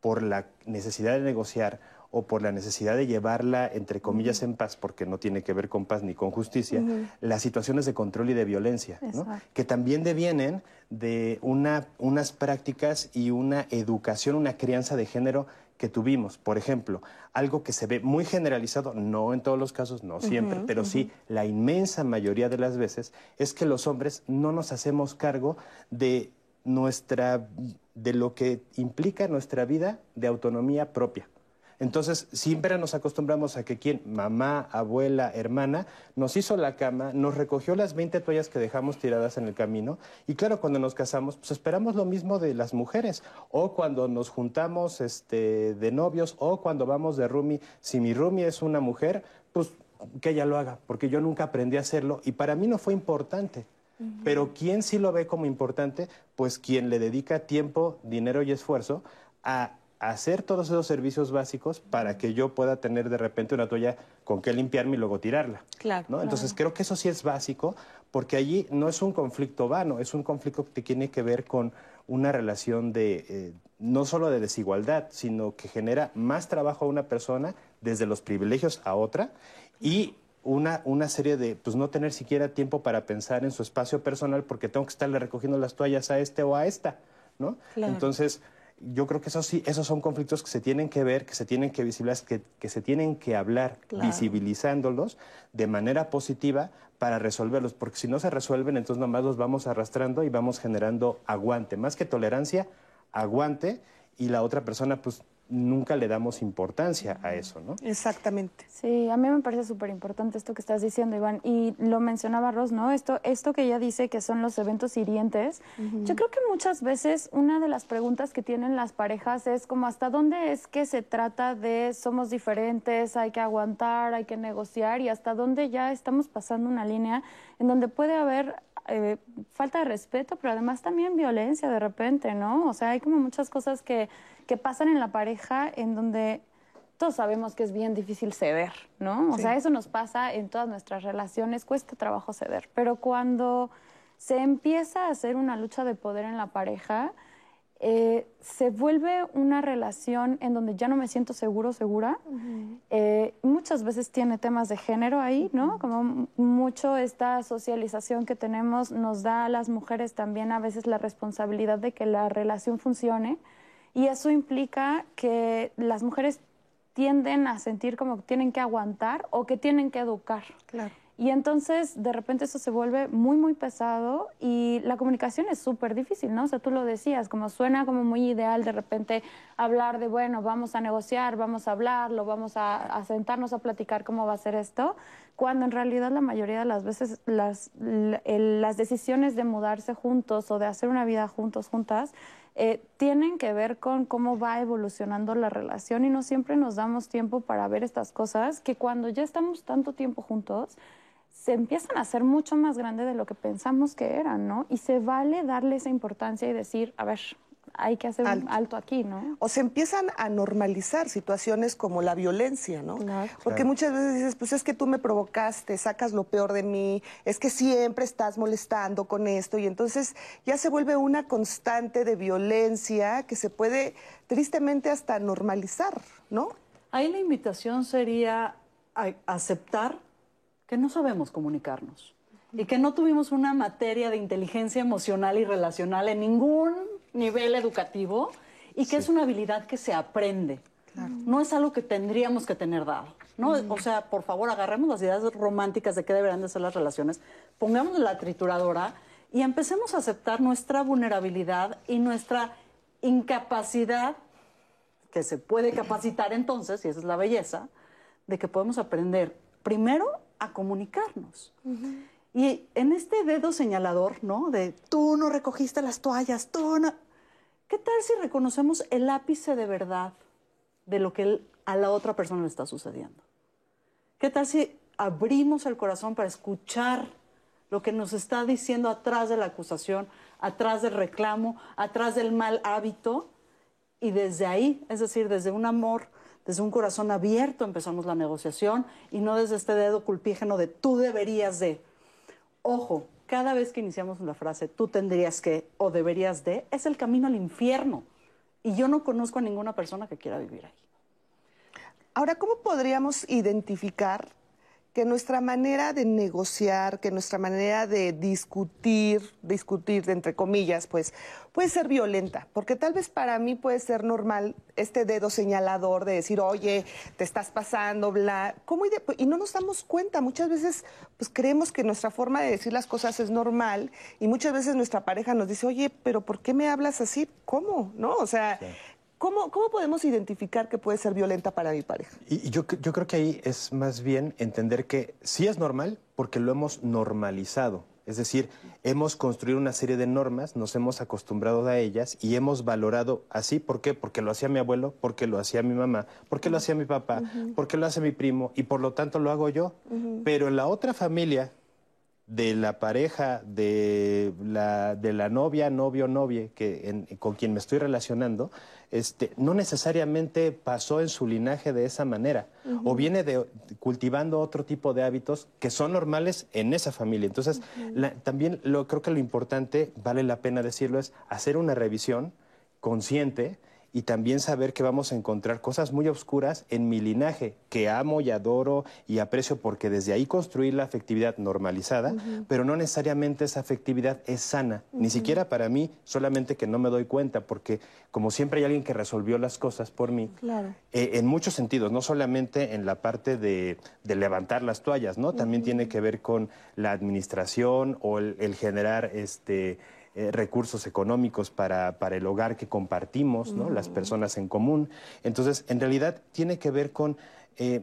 por la necesidad de negociar o por la necesidad de llevarla, entre comillas, en paz, porque no tiene que ver con paz ni con justicia, las situaciones de control y de violencia, que también devienen de una, unas prácticas y una educación, una crianza de género que tuvimos. Por ejemplo, algo que se ve muy generalizado, no en todos los casos, no siempre, pero sí la inmensa mayoría de las veces, es que los hombres no nos hacemos cargo de nuestra de lo que implica nuestra vida de autonomía propia. Entonces, siempre nos acostumbramos a que quien, mamá, abuela, hermana, nos hizo la cama, nos recogió las 20 toallas que dejamos tiradas en el camino. Y claro, cuando nos casamos, pues esperamos lo mismo de las mujeres. O cuando nos juntamos este, de novios, o cuando vamos de roomie. Si mi roomie es una mujer, pues que ella lo haga, porque yo nunca aprendí a hacerlo y para mí no fue importante. Pero ¿quién sí lo ve como importante? Pues quien le dedica tiempo, dinero y esfuerzo a hacer todos esos servicios básicos para que yo pueda tener de repente una toalla con que limpiarme y luego tirarla. Claro, ¿no? Entonces creo que eso sí es básico porque allí no es un conflicto vano, es un conflicto que tiene que ver con una relación de eh, no solo de desigualdad, sino que genera más trabajo a una persona desde los privilegios a otra y una, una serie de, pues no tener siquiera tiempo para pensar en su espacio personal porque tengo que estarle recogiendo las toallas a este o a esta, ¿no? Claro. Entonces, yo creo que eso sí, esos son conflictos que se tienen que ver, que se tienen que visibilizar, que, que se tienen que hablar, Claro. visibilizándolos de manera positiva para resolverlos, porque si no se resuelven, entonces nomás los vamos arrastrando y vamos generando aguante, más que tolerancia, aguante, y la otra persona pues nunca le damos importancia a eso, ¿no? Exactamente. Sí, a mí me parece súper importante esto que estás diciendo, Iván. Y lo mencionaba Ros, ¿no? Esto, esto que ella dice que son los eventos hirientes. Yo creo que muchas veces una de las preguntas que tienen las parejas es como hasta dónde es que se trata de somos diferentes, hay que aguantar, hay que negociar y hasta dónde ya estamos pasando una línea en donde puede haber eh, falta de respeto, pero además también violencia de repente, ¿no? O sea, hay como muchas cosas que, que pasan en la pareja en donde todos sabemos que es bien difícil ceder, ¿no? O sea, eso nos pasa en todas nuestras relaciones, cuesta trabajo ceder, pero cuando se empieza a hacer una lucha de poder en la pareja, eh, se vuelve una relación en donde ya no me siento seguro, segura. Eh, muchas veces tiene temas de género ahí, ¿no? Como mucho esta socialización que tenemos nos da a las mujeres también a veces la responsabilidad de que la relación funcione y eso implica que las mujeres tienden a sentir como que tienen que aguantar o que tienen que educar. Claro. Y entonces de repente eso se vuelve muy, muy pesado y la comunicación es súper difícil, ¿no? O sea, tú lo decías, como suena como muy ideal de repente hablar de, bueno, vamos a negociar, vamos a hablarlo, vamos a, a sentarnos a platicar cómo va a ser esto, cuando en realidad la mayoría de las veces las, las decisiones de mudarse juntos o de hacer una vida juntos, juntas, eh, tienen que ver con cómo va evolucionando la relación y no siempre nos damos tiempo para ver estas cosas que cuando ya estamos tanto tiempo juntos, se empiezan a hacer mucho más grande de lo que pensamos que eran, ¿no? Y se vale darle esa importancia y decir, a ver, hay que hacer un alto aquí, ¿no? O se empiezan a normalizar situaciones como la violencia, ¿no? Porque Claro. muchas veces dices, pues es que tú me provocaste, sacas lo peor de mí, es que siempre estás molestando con esto y entonces ya se vuelve una constante de violencia que se puede tristemente hasta normalizar, ¿no? Ahí la invitación sería a aceptar que no sabemos comunicarnos y que no tuvimos una materia de inteligencia emocional y relacional en ningún nivel educativo y que es una habilidad que se aprende. No es algo que tendríamos que tener dado. ¿no? O sea, por favor, agarremos las ideas románticas de qué deberían de ser las relaciones, pongamos la trituradora y empecemos a aceptar nuestra vulnerabilidad y nuestra incapacidad que se puede capacitar entonces, y esa es la belleza, de que podemos aprender primero a comunicarnos. Y en este dedo señalador, ¿no? De tú no recogiste las toallas, tú no. ¿Qué tal si reconocemos el ápice de verdad de lo que él- a la otra persona le está sucediendo? ¿Qué tal si abrimos el corazón para escuchar lo que nos está diciendo atrás de la acusación, atrás del reclamo, atrás del mal hábito? Y desde ahí, es decir, desde un amor, desde un corazón abierto empezamos la negociación y no desde este dedo culpígeno de tú deberías de. Ojo, cada vez que iniciamos una frase, tú tendrías que o deberías de, es el camino al infierno. Y yo no conozco a ninguna persona que quiera vivir ahí. Ahora, ¿cómo podríamos identificar que nuestra manera de negociar, que nuestra manera de discutir, discutir entre comillas, pues puede ser violenta? Porque tal vez para mí puede ser normal este dedo señalador de decir, oye, te estás pasando, bla. ¿Cómo y no nos damos cuenta. Muchas veces, pues creemos que nuestra forma de decir las cosas es normal y muchas veces nuestra pareja nos dice, oye, pero ¿por qué me hablas así? ¿Cómo? ¿No? O sea, ¿cómo, ¿cómo podemos identificar que puede ser violenta para mi pareja? Y y yo, yo creo que ahí es más bien entender que sí es normal porque lo hemos normalizado. Es decir, hemos construido una serie de normas, nos hemos acostumbrado a ellas y hemos valorado así. ¿Por qué? Porque lo hacía mi abuelo, porque lo hacía mi mamá, porque lo hacía mi papá, porque lo hace mi primo y por lo tanto lo hago yo. Pero en la otra familia, de la pareja, de la, de la novia, novio, novia, que en- con quien me estoy relacionando, este, no necesariamente pasó en su linaje de esa manera, o viene de, cultivando otro tipo de hábitos que son normales en esa familia. Entonces, la- también lo, creo que lo importante, vale la pena decirlo, es hacer una revisión consciente y también saber que vamos a encontrar cosas muy oscuras en mi linaje, que amo y adoro y aprecio porque desde ahí construí la afectividad normalizada, pero no necesariamente esa afectividad es sana, ni siquiera para mí, solamente que no me doy cuenta, porque como siempre hay alguien que resolvió las cosas por mí, Claro. eh, en muchos sentidos, no solamente en la parte de, de levantar las toallas, ¿no? También tiene que ver con la administración o el, el generar este, eh, recursos económicos para, para el hogar que compartimos, ¿no? Las personas en común. Entonces, en realidad tiene que ver con eh,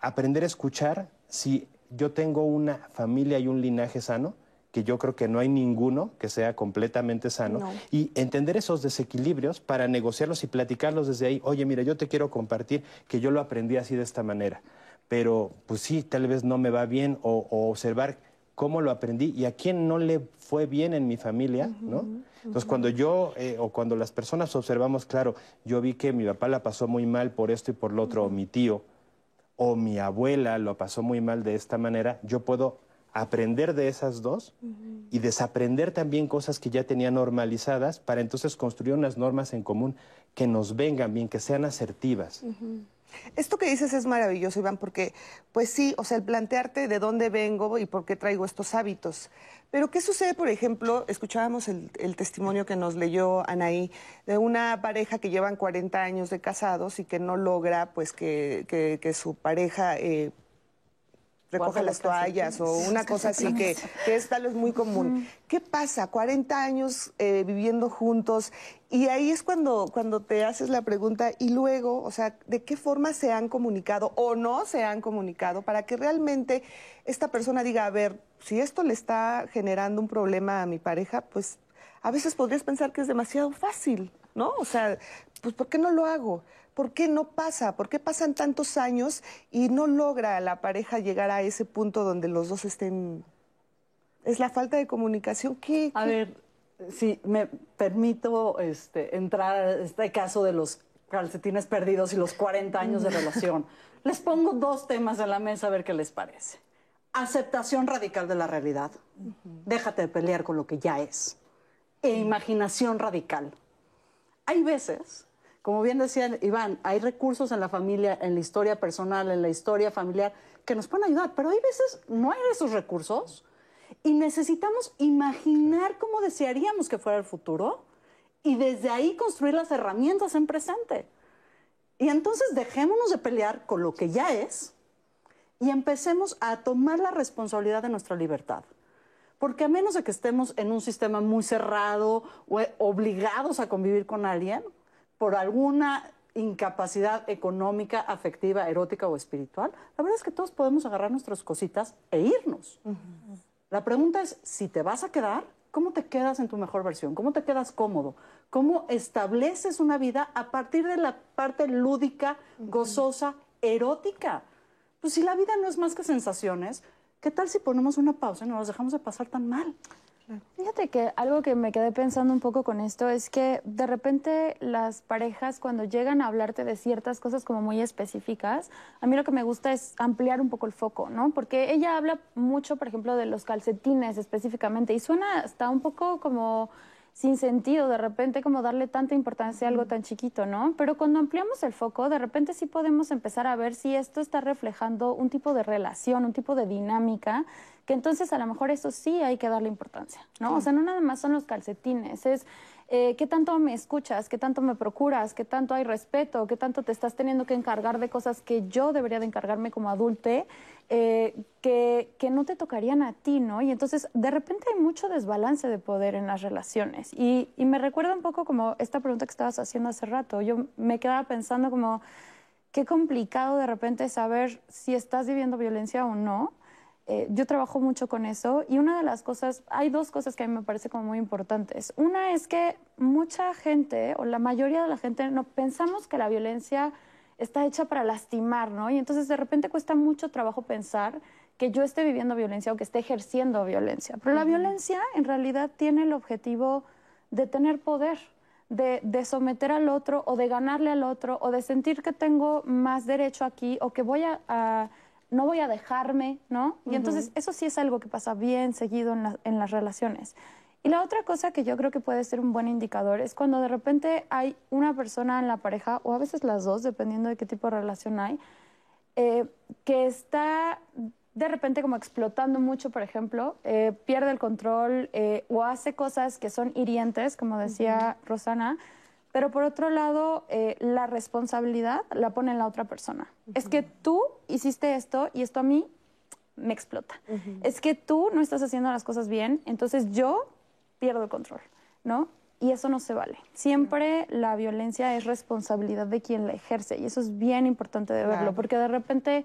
aprender a escuchar si yo tengo una familia y un linaje sano, que yo creo que no hay ninguno que sea completamente sano, No. y entender esos desequilibrios para negociarlos y platicarlos desde ahí. Oye, mira, yo te quiero compartir que yo lo aprendí así de esta manera, pero pues sí, tal vez no me va bien, o, o observar cómo lo aprendí y a quién no le fue bien en mi familia, ¿no? Entonces, cuando yo eh, o cuando las personas observamos, claro, yo vi que mi papá la pasó muy mal por esto y por lo otro, o mi tío, o mi abuela lo pasó muy mal de esta manera, yo puedo aprender de esas dos y desaprender también cosas que ya tenía normalizadas para entonces construir unas normas en común que nos vengan bien, que sean asertivas. Esto que dices es maravilloso, Iván, porque, pues sí, o sea, el plantearte de dónde vengo y por qué traigo estos hábitos. Pero, ¿qué sucede, por ejemplo? Escuchábamos el, testimonio que nos leyó Anaí de una pareja que llevan 40 años de casados y que no logra, pues, que, que- que su pareja eh, recoja Guarda las toallas o una cosa así que, que es tal vez muy común. ¿Qué pasa? 40 años eh, viviendo juntos y ahí es cuando, cuando te haces la pregunta y luego, o sea, ¿de qué forma se han comunicado o no se han comunicado para que realmente esta persona diga, a ver, si esto le está generando un problema a mi pareja, pues a veces podrías pensar que es demasiado fácil, ¿no? O sea, pues ¿por qué no lo hago? ¿Por qué no pasa? ¿Por qué pasan tantos años y no logra la pareja llegar a ese punto donde los dos estén... Es la falta de comunicación. ¿Qué? A qué- ver, si me permito este, entrar a este caso de los calcetines perdidos y los 40 años de relación, les pongo dos temas en la mesa a ver qué les parece. Aceptación radical de la realidad. Déjate de pelear con lo que ya es. E imaginación radical. Hay veces, como bien decía Iván, hay recursos en la familia, en la historia personal, en la historia familiar, que nos pueden ayudar, pero hay veces no hay esos recursos y necesitamos imaginar cómo desearíamos que fuera el futuro y desde ahí construir las herramientas en presente. Y entonces dejémonos de pelear con lo que ya es y empecemos a tomar la responsabilidad de nuestra libertad. Porque a menos de que estemos en un sistema muy cerrado o obligados a convivir con alguien, por alguna incapacidad económica, afectiva, erótica o espiritual, la verdad es que todos podemos agarrar nuestras cositas e irnos. La pregunta es, si te vas a quedar, ¿cómo te quedas en tu mejor versión? ¿Cómo te quedas cómodo? ¿Cómo estableces una vida a partir de la parte lúdica, gozosa, erótica? Pues si la vida no es más que sensaciones, ¿qué tal si ponemos una pausa y no nos dejamos de pasar tan mal? Fíjate que algo que me quedé pensando un poco con esto es que de repente las parejas cuando llegan a hablarte de ciertas cosas como muy específicas, a mí lo que me gusta es ampliar un poco el foco, ¿no? Porque ella habla mucho, por ejemplo, de los calcetines específicamente y suena hasta un poco como sin sentido de repente como darle tanta importancia a algo tan chiquito, ¿no? Pero cuando ampliamos el foco, de repente sí podemos empezar a ver si esto está reflejando un tipo de relación, un tipo de dinámica, que entonces a lo mejor eso sí hay que darle importancia, ¿no? O sea, no nada más son los calcetines, es eh, qué tanto me escuchas, qué tanto me procuras, qué tanto hay respeto, qué tanto te estás teniendo que encargar de cosas que yo debería de encargarme como adulte, eh, que, no te tocarían a ti, ¿no? Y entonces de repente hay mucho desbalance de poder en las relaciones. Y, y me recuerda un poco como esta pregunta que estabas haciendo hace rato. Yo me quedaba pensando como qué complicado de repente saber si estás viviendo violencia o no eh, yo trabajo mucho con eso y una de las cosas, hay dos cosas que a mí me parece como muy importantes. Una es que mucha gente o la mayoría de la gente no pensamos que la violencia está hecha para lastimar, ¿no? Y entonces de repente cuesta mucho trabajo pensar que yo esté viviendo violencia o que esté ejerciendo violencia. Pero la violencia en realidad tiene el objetivo de tener poder, de, de, someter al otro o de ganarle al otro o de sentir que tengo más derecho aquí o que voy a, a no voy a dejarme, ¿no? Y entonces eso sí es algo que pasa bien seguido en, las relaciones. Y la otra cosa que yo creo que puede ser un buen indicador es cuando de repente hay una persona en la pareja, o a veces las dos, dependiendo de qué tipo de relación hay, eh, que está de repente como explotando mucho, por ejemplo, eh, pierde el control eh, o hace cosas que son hirientes, como decía Rosana, pero por otro lado, eh, la responsabilidad la pone en la otra persona. Es que tú hiciste esto y esto a mí me explota. Es que tú no estás haciendo las cosas bien, entonces yo pierdo el control, ¿no? Y eso no se vale. Siempre la violencia es responsabilidad de quien la ejerce y eso es bien importante de verlo, porque de repente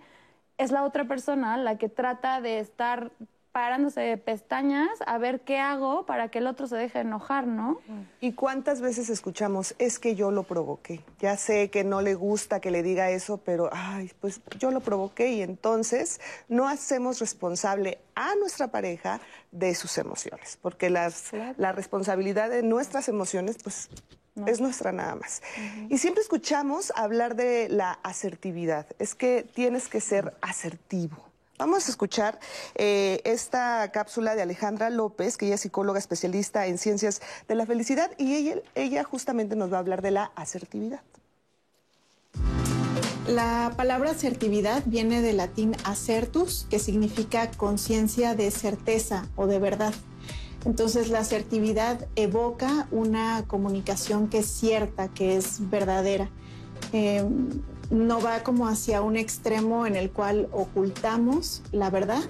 es la otra persona la que trata de estar parándose de pestañas a ver qué hago para que el otro se deje enojar, ¿no? ¿Y cuántas veces escuchamos, es que yo lo provoqué? Ya sé que no le gusta que le diga eso, pero, ay, pues yo lo provoqué y entonces no hacemos responsable a nuestra pareja de sus emociones, porque las, la responsabilidad de nuestras emociones, pues Es nuestra nada más. Y siempre escuchamos hablar de la asertividad. Es que tienes que ser asertivo. Vamos a escuchar eh, esta cápsula de Alejandra López, que ella es psicóloga especialista en ciencias de la felicidad, y ella, justamente nos va a hablar de la asertividad. La palabra asertividad viene del latín acertus, que significa conciencia de certeza o de verdad. Entonces la asertividad evoca una comunicación que es cierta, que es verdadera. Eh, no va como hacia un extremo en el cual ocultamos la verdad,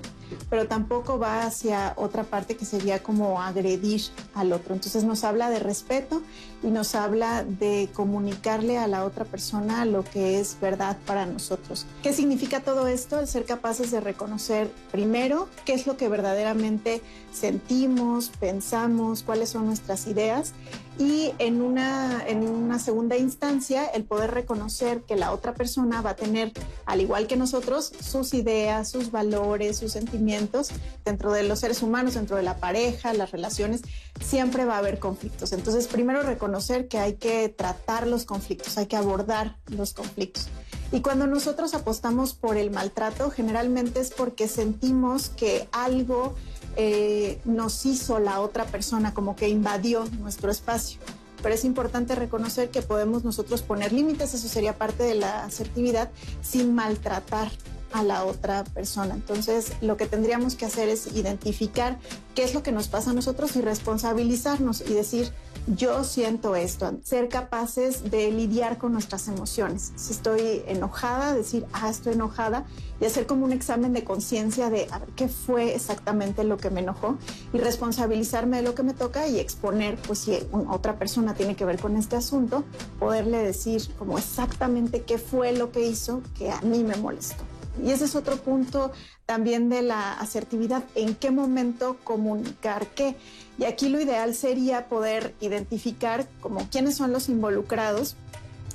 pero tampoco va hacia otra parte que sería como agredir al otro. Entonces nos habla de respeto y nos habla de comunicarle a la otra persona lo que es verdad para nosotros. ¿Qué significa todo esto? El ser capaces de reconocer primero qué es lo que verdaderamente sentimos, pensamos, cuáles son nuestras ideas y en una, en una segunda instancia el poder reconocer que la otra persona va a tener, al igual que nosotros, sus ideas, sus valores, sus sentimientos. Dentro de los seres humanos, dentro de la pareja, las relaciones, siempre va a haber conflictos. Entonces, primero reconocer que hay que tratar los conflictos, hay que abordar los conflictos. Y cuando nosotros apostamos por el maltrato, generalmente es porque sentimos que algo eh, nos hizo la otra persona, como que invadió nuestro espacio. Pero es importante reconocer que podemos nosotros poner límites, eso sería parte de la asertividad, sin maltratar a la otra persona. Entonces, lo que tendríamos que hacer es identificar qué es lo que nos pasa a nosotros y responsabilizarnos y decir, yo siento esto, ser capaces de lidiar con nuestras emociones. Si estoy enojada, decir, ah, estoy enojada, y hacer como un examen de conciencia de a ver, qué fue exactamente lo que me enojó y responsabilizarme de lo que me toca y exponer, pues si otra persona tiene que ver con este asunto, poderle decir como exactamente qué fue lo que hizo que a mí me molestó. Y ese es otro punto también de la asertividad, en qué momento comunicar qué. Y aquí lo ideal sería poder identificar como quiénes son los involucrados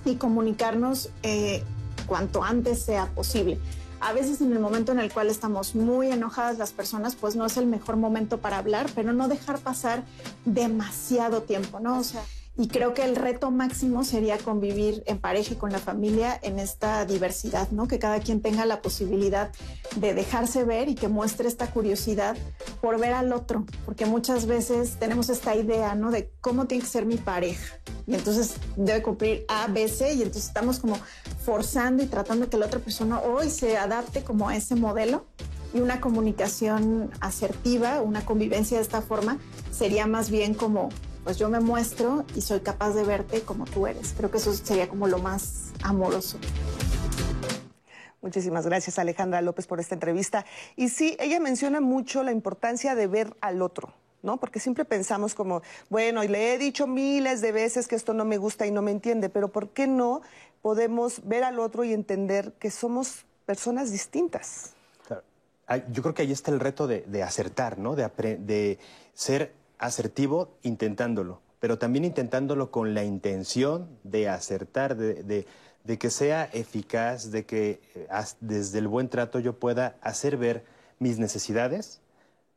y comunicarnos eh, cuanto antes sea posible. A veces en el momento en el cual estamos muy enojadas las personas, pues no es el mejor momento para hablar, pero no dejar pasar demasiado tiempo, ¿no? O sea, y creo que el reto máximo sería convivir en pareja y con la familia en esta diversidad, ¿no? Que cada quien tenga la posibilidad de dejarse ver y que muestre esta curiosidad por ver al otro, porque muchas veces tenemos esta idea, ¿no? De cómo tiene que ser mi pareja. Y entonces debe cumplir A, B, C, y entonces estamos como forzando y tratando que la otra persona hoy se adapte como a ese modelo y una comunicación asertiva, una convivencia de esta forma, sería más bien como pues yo me muestro y soy capaz de verte como tú eres. Creo que eso sería como lo más amoroso. Muchísimas gracias Alejandra López por esta entrevista. Y sí, ella menciona mucho la importancia de ver al otro. ¿no? Porque siempre pensamos como, bueno, y le he dicho miles de veces que esto no me gusta y no me entiende, pero ¿por qué no podemos ver al otro y entender que somos personas distintas? Yo creo que ahí está el reto de, acertar, ¿no? De, de ser asertivo intentándolo, pero también intentándolo con la intención de acertar, de, que sea eficaz, de que eh, desde el buen trato yo pueda hacer ver mis necesidades,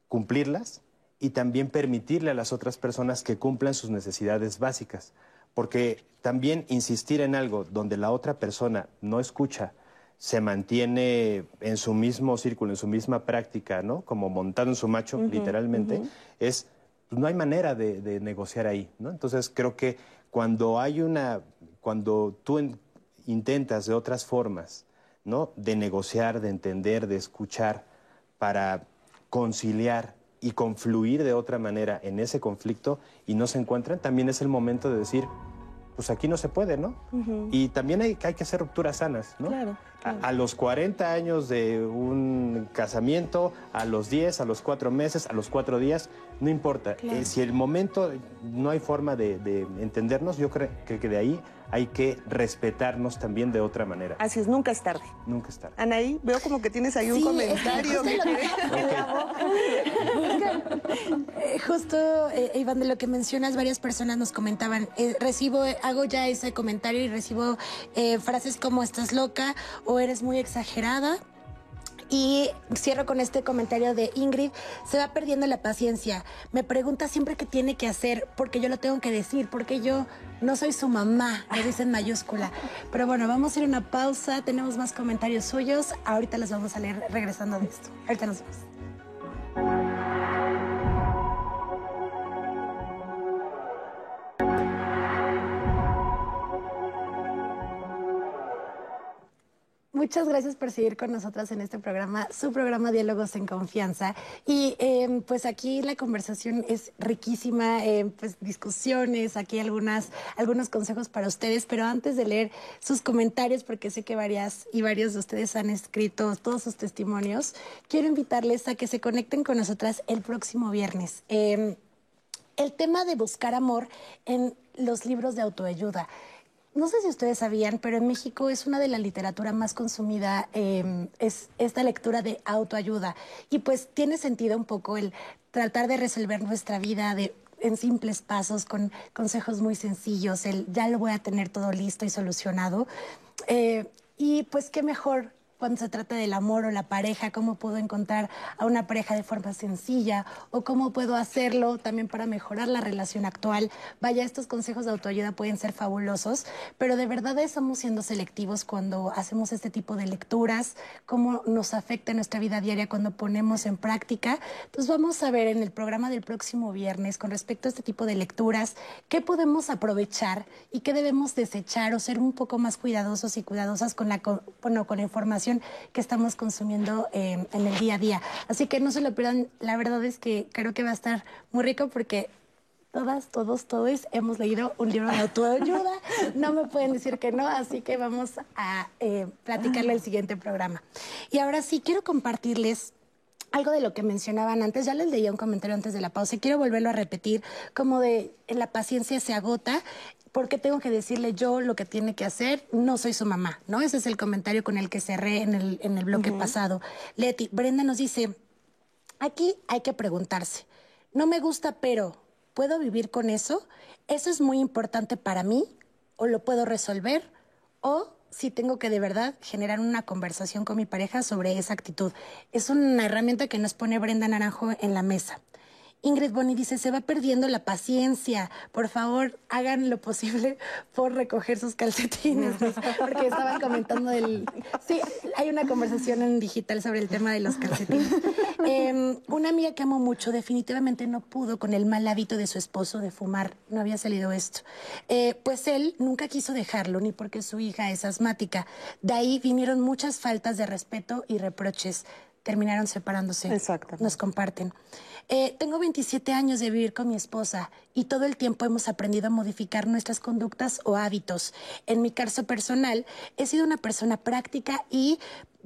cumplirlas y también permitirle a las otras personas que cumplan sus necesidades básicas. Porque también insistir en algo donde la otra persona no escucha, se mantiene en su mismo círculo, en su misma práctica, ¿no? Como montado en su macho, literalmente, es pues no hay manera de, negociar ahí, ¿no? Entonces creo que cuando hay una, cuando tú intentas de otras formas, ¿no? De negociar, de entender, de escuchar, para conciliar y confluir de otra manera en ese conflicto y no se encuentran, también es el momento de decir, pues aquí no se puede, ¿no? Y también hay, hay, que hacer rupturas sanas, ¿no? Claro, A, los 40 años de un casamiento, a los 10, a los 4 meses, a los 4 días, no importa. Eh, si el momento no hay forma de, entendernos, yo creo que, de ahí hay que respetarnos también de otra manera. Así es, nunca es tarde. Nunca es tarde. Anaí, veo como que tienes ahí un comentario. Justo, eh, Iván, de lo que mencionas, varias personas nos comentaban, eh, recibo, hago ya ese comentario y recibo frases como estás loca o eres muy exagerada y cierro con este comentario de Ingrid, se va perdiendo la paciencia. Me pregunta siempre qué tiene que hacer, porque yo lo tengo que decir, porque yo no soy su mamá, lo dice en mayúscula. Pero bueno, vamos a ir a una pausa, tenemos más comentarios suyos, ahorita los vamos a leer regresando de esto. Ahorita nos vemos. Muchas gracias por seguir con nosotras en este programa, su programa Diálogos en Confianza. Y em, pues aquí la conversación es riquísima, em, pues discusiones, aquí algunas, algunos consejos para ustedes, pero antes de leer sus comentarios, porque sé que varias y varios de ustedes han escrito todos sus testimonios, quiero invitarles a que se conecten con nosotras el próximo viernes. Em, el tema de buscar amor en los libros de autoayuda. No sé si ustedes sabían, pero en México es una de las literaturas más consumida, em, es esta lectura de autoayuda. Y pues tiene sentido un poco el tratar de resolver nuestra vida, de en simples pasos, con consejos muy sencillos, el ya lo voy a tener todo listo y solucionado. Eh, y pues qué mejor cuando se trata del amor o la pareja, cómo puedo encontrar a una pareja de forma sencilla o cómo puedo hacerlo también para mejorar la relación actual. Vaya, estos consejos de autoayuda pueden ser fabulosos, pero de verdad estamos siendo selectivos cuando hacemos este tipo de lecturas, cómo nos afecta nuestra vida diaria cuando ponemos en práctica. Entonces vamos a ver en el programa del próximo viernes con respecto a este tipo de lecturas, qué podemos aprovechar y qué debemos desechar o ser un poco más cuidadosos y cuidadosas con la, bueno, con la información que estamos consumiendo eh, en el día a día. Así que no se lo pierdan, la verdad es que creo que va a estar muy rico porque todas, todos, todos hemos leído un libro de autoayuda. No me pueden decir que no, así que vamos a eh, platicarle el siguiente programa. Y ahora sí, quiero compartirles algo de lo que mencionaban antes, ya les leía un comentario antes de la pausa y quiero volverlo a repetir, como de la paciencia se agota ¿por qué tengo que decirle yo lo que tiene que hacer? No soy su mamá, ¿no? Ese es el comentario con el que cerré en el, en el bloque pasado. Leti, Brenda nos dice, aquí hay que preguntarse, no me gusta, pero ¿puedo vivir con eso? ¿Eso es muy importante para mí? ¿O lo puedo resolver? ¿O si tengo que de verdad generar una conversación con mi pareja sobre esa actitud? Es una herramienta que nos pone Brenda Naranjo en la mesa. Ingrid Boni dice, se va perdiendo la paciencia. Por favor, hagan lo posible por recoger sus calcetines. Porque estaban comentando del... Sí, hay una conversación en digital sobre el tema de los calcetines. Em, una amiga que amo mucho definitivamente no pudo con el mal hábito de su esposo de fumar. No había salido esto. Eh, pues él nunca quiso dejarlo, ni porque su hija es asmática. De ahí vinieron muchas faltas de respeto y reproches. Terminaron separándose. Exacto. Nos comparten. Eh, tengo 27 años de vivir con mi esposa y todo el tiempo hemos aprendido a modificar nuestras conductas o hábitos. En mi caso personal, he sido una persona práctica y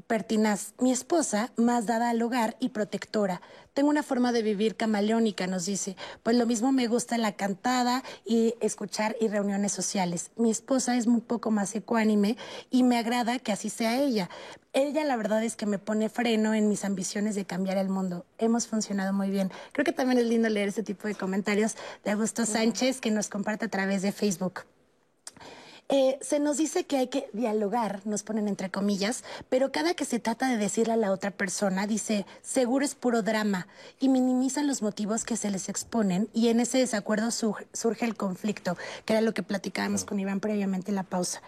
pertinaz. Mi esposa, más dada al hogar y protectora. Tengo una forma de vivir camaleónica, nos dice. Pues lo mismo me gusta la cantada y escuchar y reuniones sociales. Mi esposa es un poco más ecuánime y me agrada que así sea ella. Ella la verdad es que me pone freno en mis ambiciones de cambiar el mundo. Hemos funcionado muy bien. Creo que también es lindo leer este tipo de comentarios de Augusto Sánchez que nos comparte a través de Facebook. Eh, se nos dice que hay que dialogar, nos ponen entre comillas, pero cada que se trata de decirle a la otra persona, dice, seguro es puro drama, y minimizan los motivos que se les exponen, y en ese desacuerdo surge el conflicto, que era lo que platicábamos con Iván previamente en la pausa.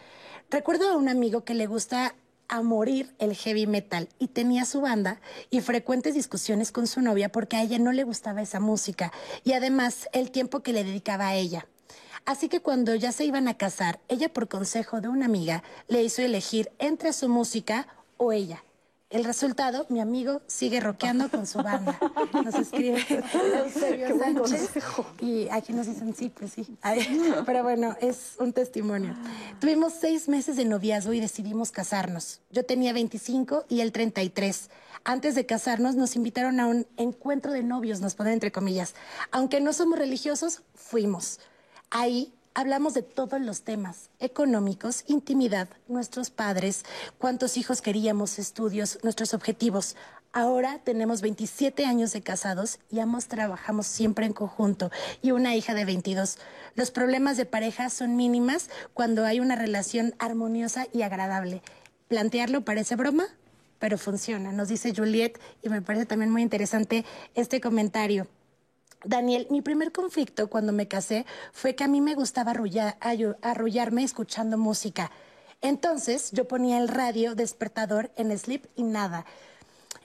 Recuerdo a un amigo que le gusta a morir el heavy metal y tenía su banda y frecuentes discusiones con su novia porque a ella no le gustaba esa música y además el tiempo que le dedicaba a ella. Así que cuando ya se iban a casar, ella por consejo de una amiga le hizo elegir entre su música o ella. El resultado, mi amigo sigue rockeando con su banda. Nos escribe Eusebio Sánchez. Y aquí nos dicen sí, pues sí. pero bueno, es un testimonio. Tuvimos seis meses de noviazgo y decidimos casarnos. Yo tenía 25 y él 33. Antes de casarnos nos invitaron a un encuentro de novios, nos ponen entre comillas. Aunque no somos religiosos, fuimos. Ahí hablamos de todos los temas, económicos, intimidad, nuestros padres, cuántos hijos queríamos, estudios, nuestros objetivos. Ahora tenemos 27 años de casados y ambos trabajamos siempre en conjunto y una hija de 22. Los problemas de pareja son mínimas cuando hay una relación armoniosa y agradable. Plantearlo parece broma, pero funciona, nos dice Juliet y me parece también muy interesante este comentario. Daniel, mi primer conflicto cuando me casé fue que a mí me gustaba arrullarme escuchando música. Entonces yo ponía el radio despertador en sleep y nada.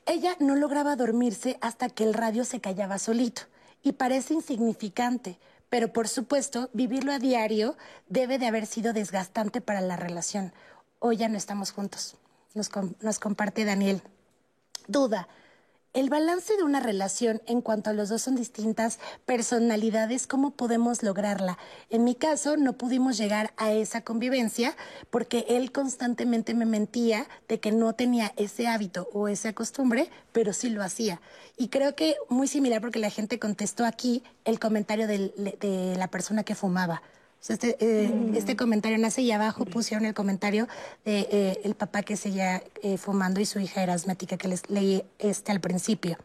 Ella no lograba dormirse hasta que el radio se callaba solito. Y parece insignificante, pero por supuesto, vivirlo a diario debe de haber sido desgastante para la relación. Hoy ya no estamos juntos. Nos, nos comparte Daniel. Duda. El balance de una relación en cuanto a los dos son distintas personalidades, ¿cómo podemos lograrla? En mi caso, no pudimos llegar a esa convivencia porque él constantemente me mentía de que no tenía ese hábito o esa costumbre, pero sí lo hacía. Y creo que muy similar porque la gente contestó aquí el comentario de la persona que fumaba. Este, eh, mm. este, comentario nace y abajo pusieron el comentario de eh, el papá que seguía eh, fumando y su hija era asmática que les leí este al principio.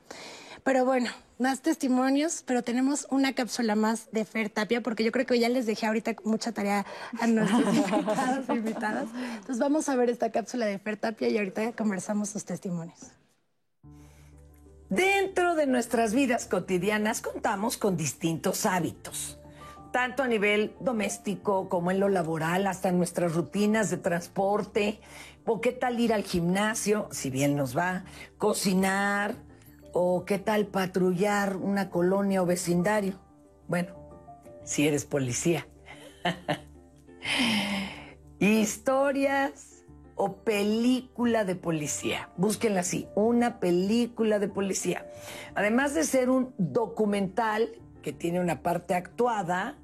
Pero bueno, más testimonios, pero tenemos una cápsula más de Fer Tapia, porque yo creo que ya les dejé ahorita mucha tarea a nuestros invitados e invitadas. Entonces vamos a ver esta cápsula de Fer Tapia y ahorita conversamos sus testimonios. Dentro de nuestras vidas cotidianas contamos con distintos hábitos, tanto a nivel doméstico como en lo laboral, hasta nuestras rutinas de transporte, o qué tal ir al gimnasio, si bien nos va, cocinar, o qué tal patrullar una colonia o vecindario. Bueno, si eres policía. Historias o película de policía. Búsquenla así, una película de policía. Además de ser un documental que tiene una parte actuada,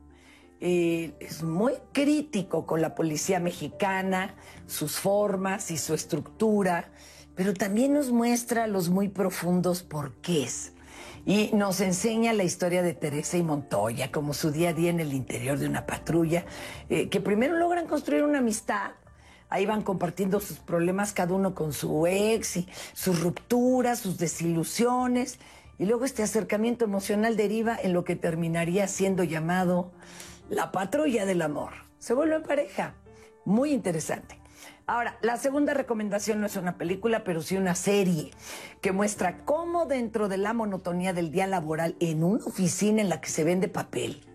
eh, es muy crítico con la policía mexicana, sus formas y su estructura, pero también nos muestra los muy profundos porqués. Y nos enseña la historia de Teresa y Montoya, como su día a día en el interior de una patrulla, eh, que primero logran construir una amistad Ahí van compartiendo sus problemas cada uno con su ex y sus rupturas, sus desilusiones. Y luego este acercamiento emocional deriva en lo que terminaría siendo llamado la patrulla del amor. Se vuelve pareja. Muy interesante. Ahora, la segunda recomendación no es una película, pero sí una serie que muestra cómo dentro de la monotonía del día laboral en una oficina en la que se vende papel,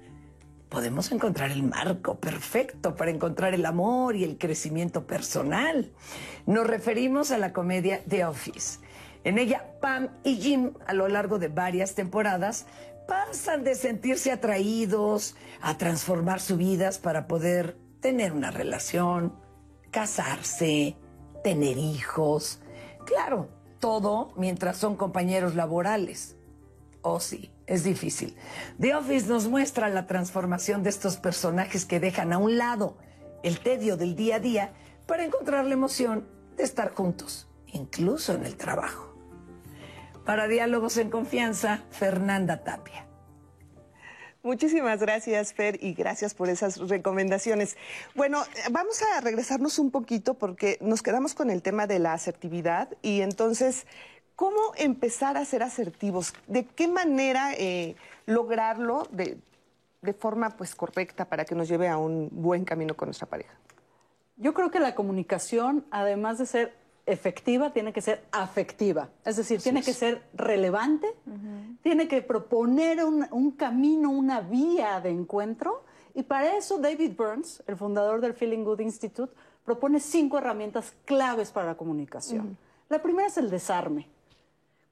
podemos encontrar el marco perfecto para encontrar el amor y el crecimiento personal. Nos referimos a la comedia The Office. En ella, Pam y Jim, a lo largo de varias temporadas, pasan de sentirse atraídos a transformar sus vidas para poder tener una relación, casarse, tener hijos. Claro, todo mientras son compañeros laborales. Oh sí, es difícil. The Office nos muestra la transformación de estos personajes que dejan a un lado el tedio del día a día para encontrar la emoción de estar juntos, incluso en el trabajo. Para Diálogos en Confianza, Fernanda Tapia. Muchísimas gracias, Fer, y gracias por esas recomendaciones. Bueno, vamos a regresarnos un poquito porque nos quedamos con el tema de la asertividad y entonces ¿Cómo empezar a ser asertivos? ¿De qué manera eh, lograrlo de, forma pues, correcta para que nos lleve a un buen camino con nuestra pareja? Yo creo que la comunicación, además de ser efectiva, tiene que ser afectiva. Es decir, tiene que ser relevante, tiene que proponer un, un, camino, una vía de encuentro. Y para eso David Burns, el fundador del Feeling Good Institute, propone cinco herramientas claves para la comunicación. La primera es el desarme.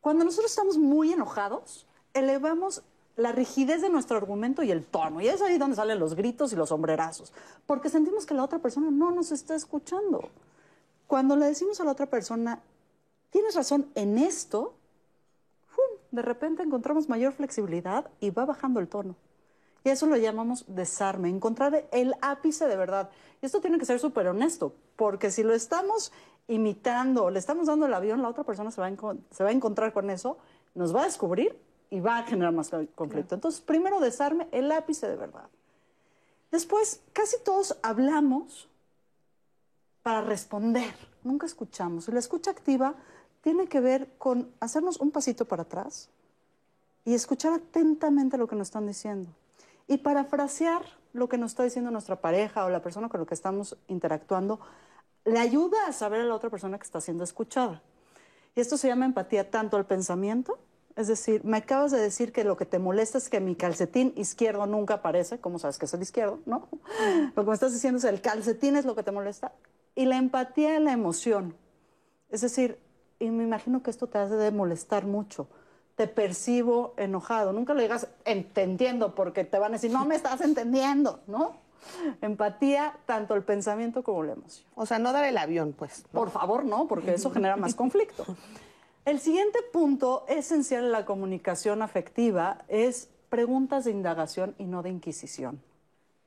Cuando nosotros estamos muy enojados, elevamos la rigidez de nuestro argumento y el tono. Y es ahí donde salen los gritos y los sombrerazos. Porque sentimos que la otra persona no nos está escuchando. Cuando le decimos a la otra persona, tienes razón en esto, de repente encontramos mayor flexibilidad y va bajando el tono. Y eso lo llamamos desarme, encontrar el ápice de verdad. Y esto tiene que ser súper honesto, porque si lo estamos imitando, le estamos dando el avión, la otra persona se va, a se va a encontrar con eso, nos va a descubrir y va a generar más conflicto. Entonces, primero desarme el ápice de verdad. Después, casi todos hablamos para responder, nunca escuchamos. La escucha activa tiene que ver con hacernos un pasito para atrás y escuchar atentamente lo que nos están diciendo. Y parafrasear lo que nos está diciendo nuestra pareja o la persona con la que estamos interactuando le ayuda a saber a la otra persona que está siendo escuchada. Y esto se llama empatía tanto al pensamiento, es decir, me acabas de decir que lo que te molesta es que mi calcetín izquierdo nunca aparece, ¿cómo sabes que es el izquierdo? ¿No? Lo que me estás diciendo es el calcetín es lo que te molesta. Y la empatía es la emoción. Es decir, y me imagino que esto te hace de molestar mucho. Te percibo enojado. Nunca le digas entendiendo porque te van a decir, no me estás entendiendo, ¿no? Empatía, tanto el pensamiento como la emoción. O sea, no dar el avión, pues. Por favor, no, porque eso genera más conflicto. El siguiente punto esencial en la comunicación afectiva es preguntas de indagación y no de inquisición.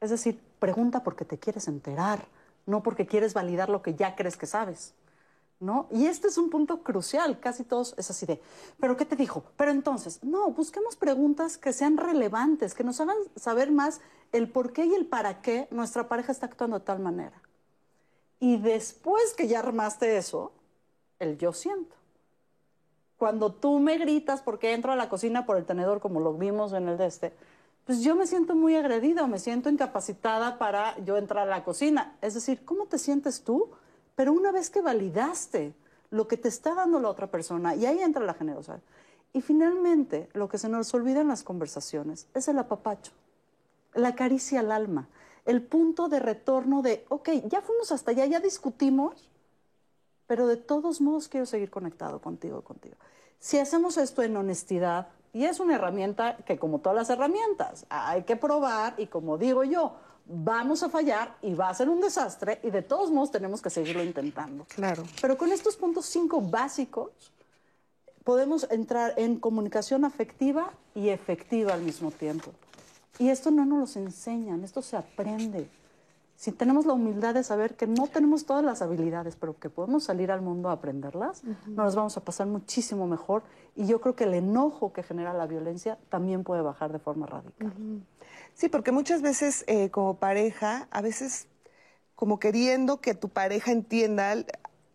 Es decir, pregunta porque te quieres enterar, no porque quieres validar lo que ya crees que sabes. ¿no? Y este es un punto crucial, casi todos es así de, ¿pero qué te dijo? Pero entonces, no, busquemos preguntas que sean relevantes, que nos hagan saber más el por qué y el para qué nuestra pareja está actuando de tal manera. Y después que ya armaste eso, el yo siento. cuando tú me gritas porque entro a la cocina por el tenedor, como lo vimos en el de este, pues yo me siento muy agredida, me siento incapacitada para yo entrar a la cocina. Es decir, ¿cómo te sientes tú? Pero una vez que validaste lo que te está dando la otra persona, y ahí entra la generosidad. Y finalmente, lo que se nos olvida en las conversaciones es el apapacho, la caricia al alma, el punto de retorno de, ok, ya fuimos hasta allá, ya discutimos, pero de todos modos quiero seguir conectado contigo, contigo. Si hacemos esto en honestidad, y es una herramienta que como todas las herramientas, hay que probar y como digo yo, vamos a fallar y va a ser un desastre y de todos modos tenemos que seguirlo intentando. Claro. Pero con estos puntos cinco básicos podemos entrar en comunicación afectiva y efectiva al mismo tiempo. Y esto no nos lo enseñan, esto se aprende. Si tenemos la humildad de saber que no tenemos todas las habilidades, pero que podemos salir al mundo a aprenderlas, nos vamos a pasar muchísimo mejor. Y yo creo que el enojo que genera la violencia también puede bajar de forma radical. Sí, porque muchas veces eh, como pareja, a veces como queriendo que tu pareja entienda,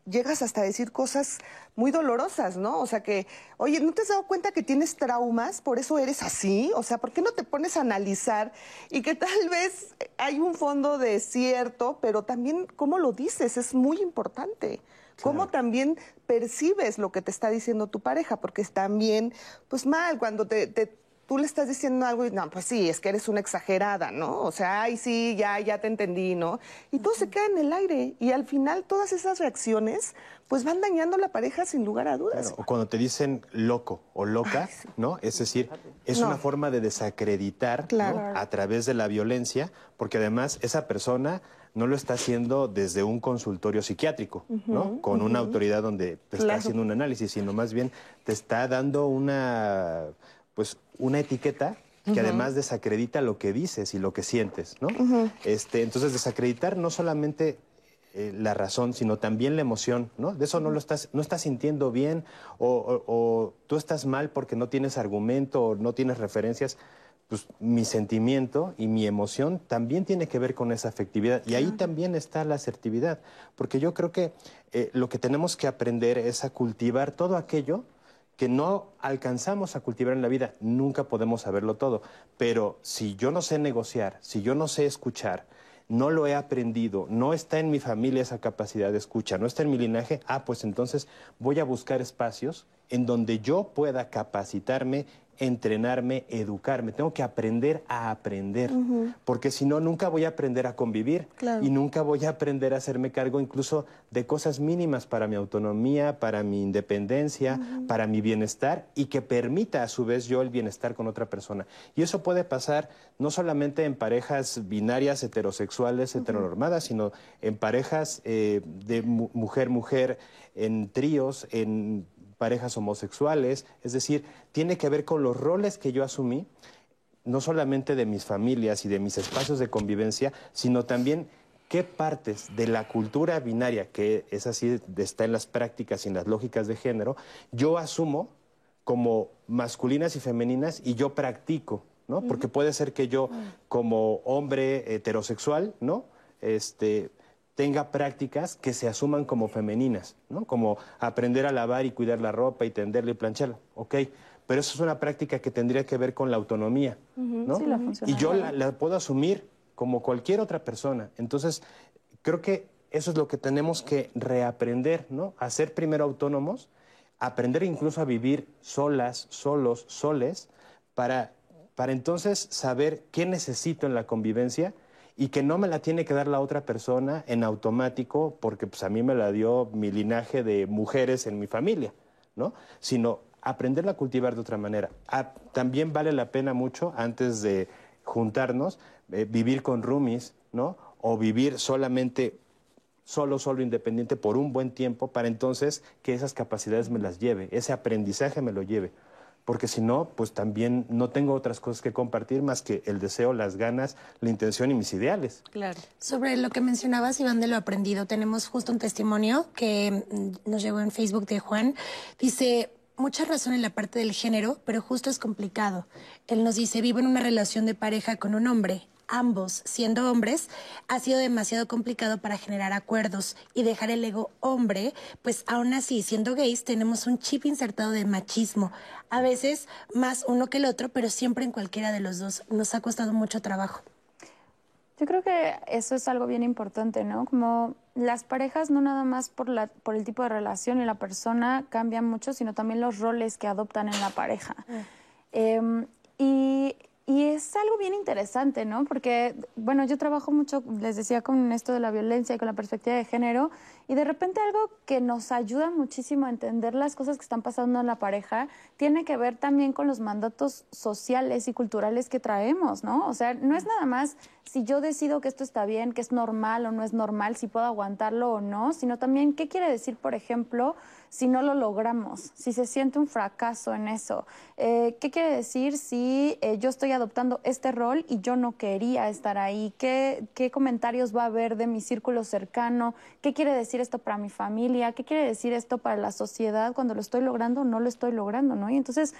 llegas hasta a decir cosas muy dolorosas, ¿no? O sea que, oye, ¿no te has dado cuenta que tienes traumas? Por eso eres así. O sea, ¿por qué no te pones a analizar? Y que tal vez hay un fondo de cierto, pero también cómo lo dices es muy importante. Cómo también percibes lo que te está diciendo tu pareja, porque es también, pues mal, cuando te, te tú le estás diciendo algo y no, pues sí, es que eres una exagerada, ¿no? O sea, ay, sí, ya, ya te entendí, ¿no? Y todo se queda en el aire. Y al final todas esas reacciones, pues van dañando la pareja sin lugar a dudas. o cuando te dicen loco o loca, ¿no? Es decir, es una forma de desacreditar a través de la violencia, porque además esa persona no lo está haciendo desde un consultorio psiquiátrico, ¿no? Con una autoridad donde te está haciendo un análisis, sino más bien te está dando una pues una etiqueta que además desacredita lo que dices y lo que sientes, ¿no? este, entonces, desacreditar no solamente eh, la razón, sino también la emoción, ¿no? De eso no lo estás, no estás sintiendo bien o, tú estás mal porque no tienes argumento o no tienes referencias. Pues mi sentimiento y mi emoción también tiene que ver con esa afectividad. Y ahí también está la asertividad. Porque yo creo que eh, lo que tenemos que aprender es a cultivar todo aquello que no alcanzamos a cultivar en la vida. Nunca podemos saberlo todo. Pero si yo no sé negociar, si yo no sé escuchar, no lo he aprendido, no está en mi familia esa capacidad de escucha, no está en mi linaje, ah, pues entonces voy a buscar espacios en donde yo pueda capacitarme entrenarme, educarme, tengo que aprender a aprender, porque si no, nunca voy a aprender a convivir y nunca voy a aprender a hacerme cargo incluso de cosas mínimas para mi autonomía, para mi independencia, para mi bienestar y que permita a su vez yo el bienestar con otra persona. Y eso puede pasar no solamente en parejas binarias heterosexuales, heteronormadas, sino en parejas eh, de mujer-mujer, en tríos, en parejas homosexuales, es decir, tiene que ver con los roles que yo asumí, no solamente de mis familias y de mis espacios de convivencia, sino también qué partes de la cultura binaria, que es así, está en las prácticas y en las lógicas de género, yo asumo como masculinas y femeninas y yo practico, ¿no? Porque puede ser que yo como hombre heterosexual, ¿no? Este, tenga prácticas que se asuman como femeninas, ¿no? Como aprender a lavar y cuidar la ropa y tenderla y plancharla. Ok, pero eso es una práctica que tendría que ver con la autonomía, ¿no? Sí, la y yo la, puedo asumir como cualquier otra persona. Entonces, creo que eso es lo que tenemos que reaprender, ¿no? A ser primero autónomos, aprender incluso a vivir solas, solos, soles, para, para entonces saber qué necesito en la convivencia y que no me la tiene que dar la otra persona en automático porque pues a mí me la dio mi linaje de mujeres en mi familia, ¿no? Sino aprenderla a cultivar de otra manera. Ah, también vale la pena mucho antes de juntarnos eh, vivir con roomies, ¿no? O vivir solamente solo, solo independiente por un buen tiempo para entonces que esas capacidades me las lleve, ese aprendizaje me lo lleve porque si no, pues también no tengo otras cosas que compartir más que el deseo, las ganas, la intención y mis ideales. Claro. Sobre lo que mencionabas, Iván, de lo aprendido, tenemos justo un testimonio que mm, nos llegó en Facebook de Juan. Dice, mucha razón en la parte del género, pero justo es complicado. Él nos dice, vivo en una relación de pareja con un hombre. Ambos, siendo hombres, ha sido demasiado complicado para generar acuerdos y dejar el ego hombre, pues aún así, siendo gays, tenemos un chip insertado de machismo, a veces más uno que el otro, pero siempre en cualquiera de los dos. Nos ha costado mucho trabajo. Yo creo que eso es algo bien importante, ¿no? Como las parejas no nada más por, la, por el tipo de relación y la persona cambian mucho, sino también los roles que adoptan en la pareja. Em, y y es algo bien interesante, ¿no? Porque, bueno, yo trabajo mucho, les decía, con esto de la violencia y con la perspectiva de género, y de repente algo que nos ayuda muchísimo a entender las cosas que están pasando en la pareja tiene que ver también con los mandatos sociales y culturales que traemos, ¿no? O sea, no es nada más si yo decido que esto está bien, que es normal o no es normal, si puedo aguantarlo o no, sino también qué quiere decir, por ejemplo, si no lo logramos, si se siente un fracaso en eso. Eh, ¿Qué quiere decir si eh, yo estoy adoptando este rol y yo no quería estar ahí? ¿Qué, ¿Qué comentarios va a haber de mi círculo cercano? ¿Qué quiere decir esto para mi familia? ¿Qué quiere decir esto para la sociedad cuando lo estoy logrando no lo estoy logrando? ¿no? Y entonces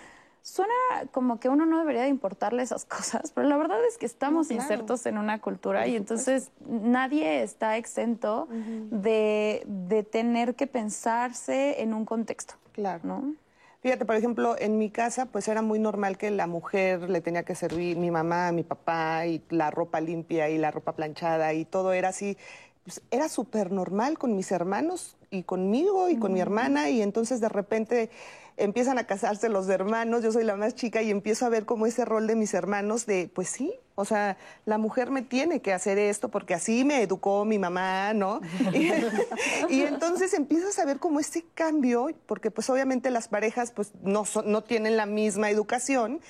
suena como que uno no debería de importarle esas cosas, pero la verdad es que estamos insertos en una cultura y entonces nadie está exento de, de, tener que pensarse en un contexto. Claro. ¿no? Fíjate, por ejemplo, en mi casa, pues era muy normal que la mujer le tenía que servir mi mamá, mi papá, y la ropa limpia y la ropa planchada, y todo era así. Pues era súper normal con mis hermanos y conmigo y con mi hermana, y entonces de repente empiezan a casarse los hermanos, yo soy la más chica y empiezo a ver como ese rol de mis hermanos de, pues sí, o sea, la mujer me tiene que hacer esto porque así me educó mi mamá, ¿no? y, entonces empiezas a ver como este cambio, porque pues obviamente las parejas pues no, no tienen la misma educación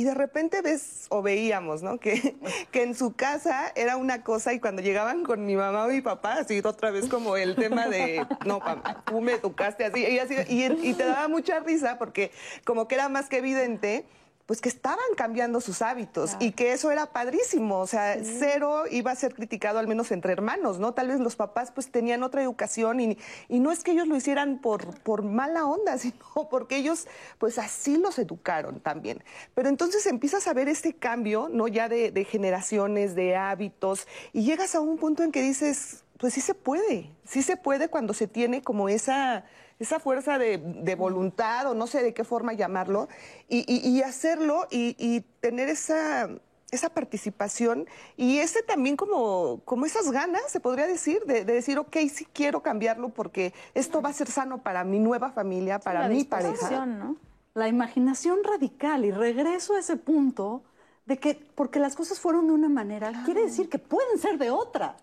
y de repente ves o veíamos, ¿no? Que, que en su casa era una cosa y cuando llegaban con mi mamá o mi papá, así otra vez como el tema de, no, tú me educaste así, y, así, y te daba mucha risa porque como que era más que evidente pues que estaban cambiando sus hábitos y que eso era padrísimo, o sea, cero iba a ser criticado al menos entre hermanos, ¿no? Tal vez los papás pues tenían otra educación y, y no es que ellos lo hicieran por, por mala onda, sino porque ellos pues así los educaron también. Pero entonces empiezas a ver este cambio, ¿no? Ya de, de generaciones, de hábitos y llegas a un punto en que dices, pues sí se puede, sí se puede cuando se tiene como esa esa fuerza de, voluntad o no sé de qué forma llamarlo, y, hacerlo y, tener esa, esa participación y ese también como, como esas ganas, se podría decir, de, decir, ok, sí quiero cambiarlo porque esto va a ser sano para mi nueva familia, para mi pareja. ¿no? La imaginación radical y regreso a ese punto de que porque las cosas fueron de una manera, quiere decir que pueden ser de otra.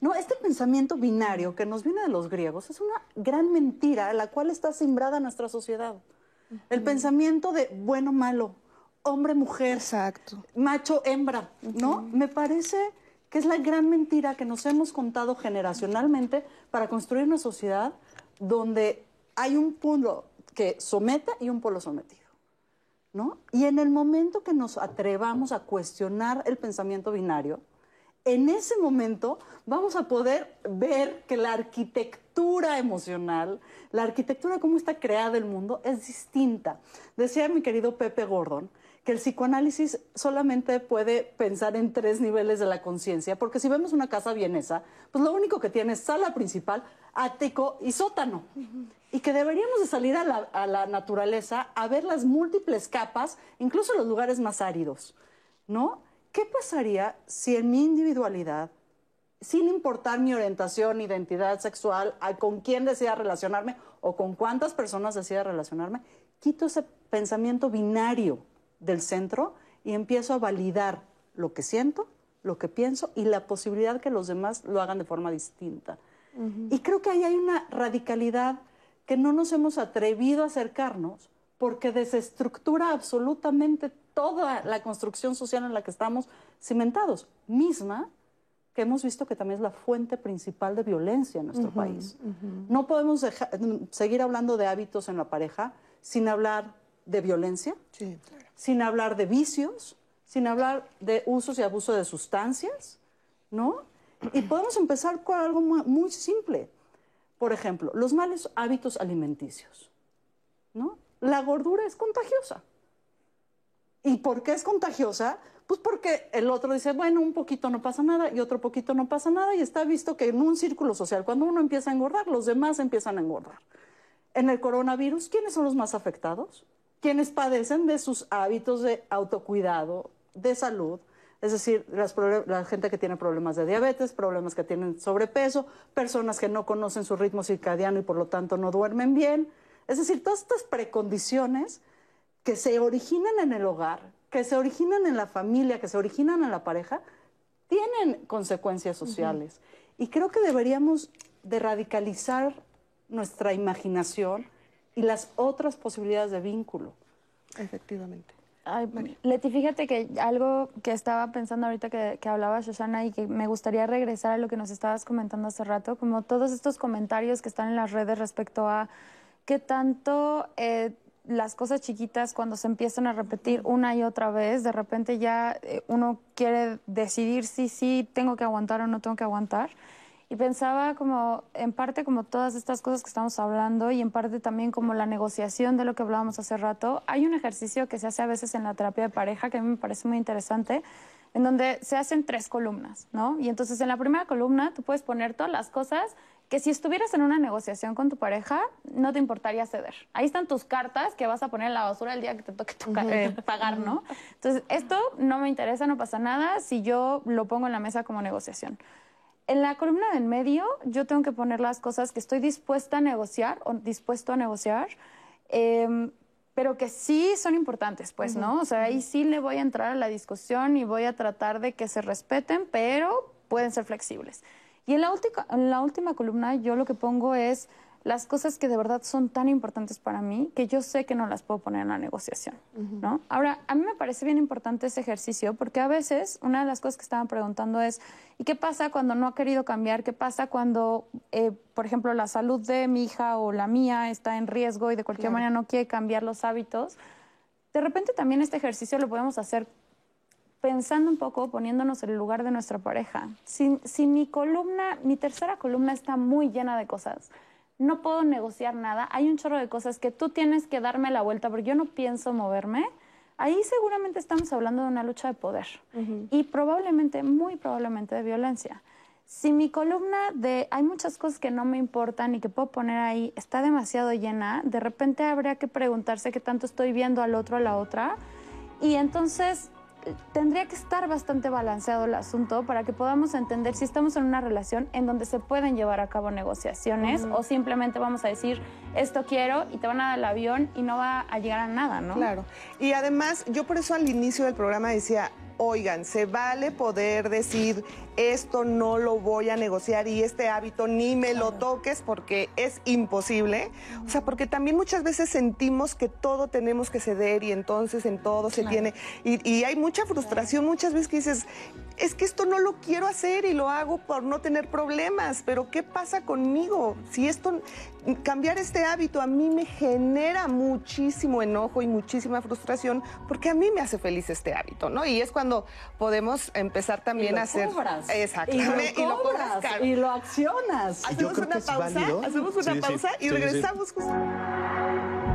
No, este pensamiento binario que nos viene de los griegos es una gran mentira, la cual está simbrada en nuestra sociedad. El pensamiento de bueno, malo, hombre, mujer, Exacto. macho, hembra, ¿no? Me parece que es la gran mentira que nos hemos contado generacionalmente para construir una sociedad donde hay un polo que someta y un polo sometido. ¿No? Y en el momento que nos atrevamos a cuestionar el pensamiento binario, en ese momento vamos a poder ver que la arquitectura emocional, la arquitectura como está creada el mundo es distinta. Decía mi querido Pepe Gordon que el psicoanálisis solamente puede pensar en tres niveles de la conciencia, porque si vemos una casa vienesa, pues lo único que tiene es sala principal, ático y sótano. Y que deberíamos de salir a la, a la naturaleza a ver las múltiples capas, incluso los lugares más áridos, ¿no? ¿Qué pasaría si en mi individualidad, sin importar mi orientación, identidad sexual, con quién decida relacionarme o con cuántas personas decida relacionarme, quito ese pensamiento binario del centro y empiezo a validar lo que siento, lo que pienso y la posibilidad que los demás lo hagan de forma distinta? Y creo que ahí hay una radicalidad que no nos hemos atrevido a acercarnos porque desestructura absolutamente toda la construcción social en la que estamos cimentados, misma que hemos visto que también es la fuente principal de violencia en nuestro país. No podemos seguir hablando de hábitos en la pareja sin hablar de violencia, sin hablar de vicios, sin hablar de usos y abuso de sustancias, ¿no? Y podemos empezar con algo muy simple. Por ejemplo, los malos hábitos alimenticios, ¿no? La gordura es contagiosa. ¿Y por qué es contagiosa? Pues porque el otro dice, bueno, un poquito no pasa nada y otro poquito no pasa nada y está visto que en un círculo social, cuando uno empieza a engordar, los demás empiezan a engordar. En el coronavirus, ¿quiénes son los más afectados? Quienes padecen de sus hábitos de autocuidado, de salud, es decir, las la gente que tiene problemas de diabetes, problemas que tienen sobrepeso, personas que no conocen su ritmo circadiano y por lo tanto no duermen bien. Es decir, todas estas precondiciones que se originan en el hogar, que se originan en la familia, que se originan en la pareja, tienen consecuencias sociales. Y creo que deberíamos de radicalizar nuestra imaginación y las otras posibilidades de vínculo. Efectivamente. Ay, Leti, fíjate que algo que estaba pensando ahorita que, que hablaba Shoshana y que me gustaría regresar a lo que nos estabas comentando hace rato, como todos estos comentarios que están en las redes respecto a qué tanto eh, las cosas chiquitas cuando se empiezan a repetir una y otra vez, de repente ya eh, uno quiere decidir si sí tengo que aguantar o no tengo que aguantar. Y pensaba como, en parte como todas estas cosas que estamos hablando y en parte también como la negociación de lo que hablábamos hace rato. Hay un ejercicio que se hace a veces en la terapia de pareja que a mí me parece muy interesante, en donde se hacen tres columnas, ¿no? Y entonces en la primera columna tú puedes poner todas las cosas que si estuvieras en una negociación con tu pareja, no te importaría ceder. Ahí están tus cartas que vas a poner en la basura el día que te toque eh, pagar, ¿no? Entonces, esto no me interesa, no pasa nada si yo lo pongo en la mesa como negociación. En la columna del medio, yo tengo que poner las cosas que estoy dispuesta a negociar o dispuesto a negociar, em, pero que sí son importantes, pues, ¿no? O sea, ahí sí le voy a entrar a la discusión y voy a tratar de que se respeten, pero pueden ser flexibles. Y en la, en la última columna, yo lo que pongo es las cosas que de verdad son tan importantes para mí que yo sé que no las puedo poner en la negociación, ¿no? Ahora, a mí me parece bien importante ese ejercicio porque a veces una de las cosas que estaban preguntando es, ¿y qué pasa cuando no ha querido cambiar? ¿Qué pasa cuando, eh, por ejemplo, la salud de mi hija o la mía está en riesgo y de cualquier manera no quiere cambiar los hábitos? De repente también este ejercicio lo podemos hacer pensando un poco, poniéndonos en el lugar de nuestra pareja. Si, si mi columna, mi tercera columna está muy llena de cosas, no puedo negociar nada, hay un chorro de cosas que tú tienes que darme la vuelta porque yo no pienso moverme, ahí seguramente estamos hablando de una lucha de poder y probablemente, muy probablemente de violencia. Si mi columna de hay muchas cosas que no me importan y que puedo poner ahí está demasiado llena, de repente habría que preguntarse qué tanto estoy viendo al otro a la otra y entonces tendría que estar bastante balanceado el asunto para que podamos entender si estamos en una relación en donde se pueden llevar a cabo negociaciones o simplemente vamos a decir esto quiero y te van a dar el avión y no va a llegar a nada, ¿no? Claro. Y además, yo por eso al inicio del programa decía, oigan, se vale poder decir esto no lo voy a negociar y este hábito ni me lo toques porque es imposible. O sea, porque también muchas veces sentimos que todo tenemos que ceder y entonces en todo se tiene. Y, hay mucha frustración muchas veces que dices, es que esto no lo quiero hacer y lo hago por no tener problemas, pero ¿qué pasa conmigo? Si esto, cambiar este hábito a mí me genera muchísimo enojo y muchísima frustración porque a mí me hace feliz este hábito, ¿no? Y es cuando podemos empezar también a hacer... Exactamente. Y lo, cobras, y lo, accionas. Hacemos una pausa, hacemos una pausa y regresamos justo.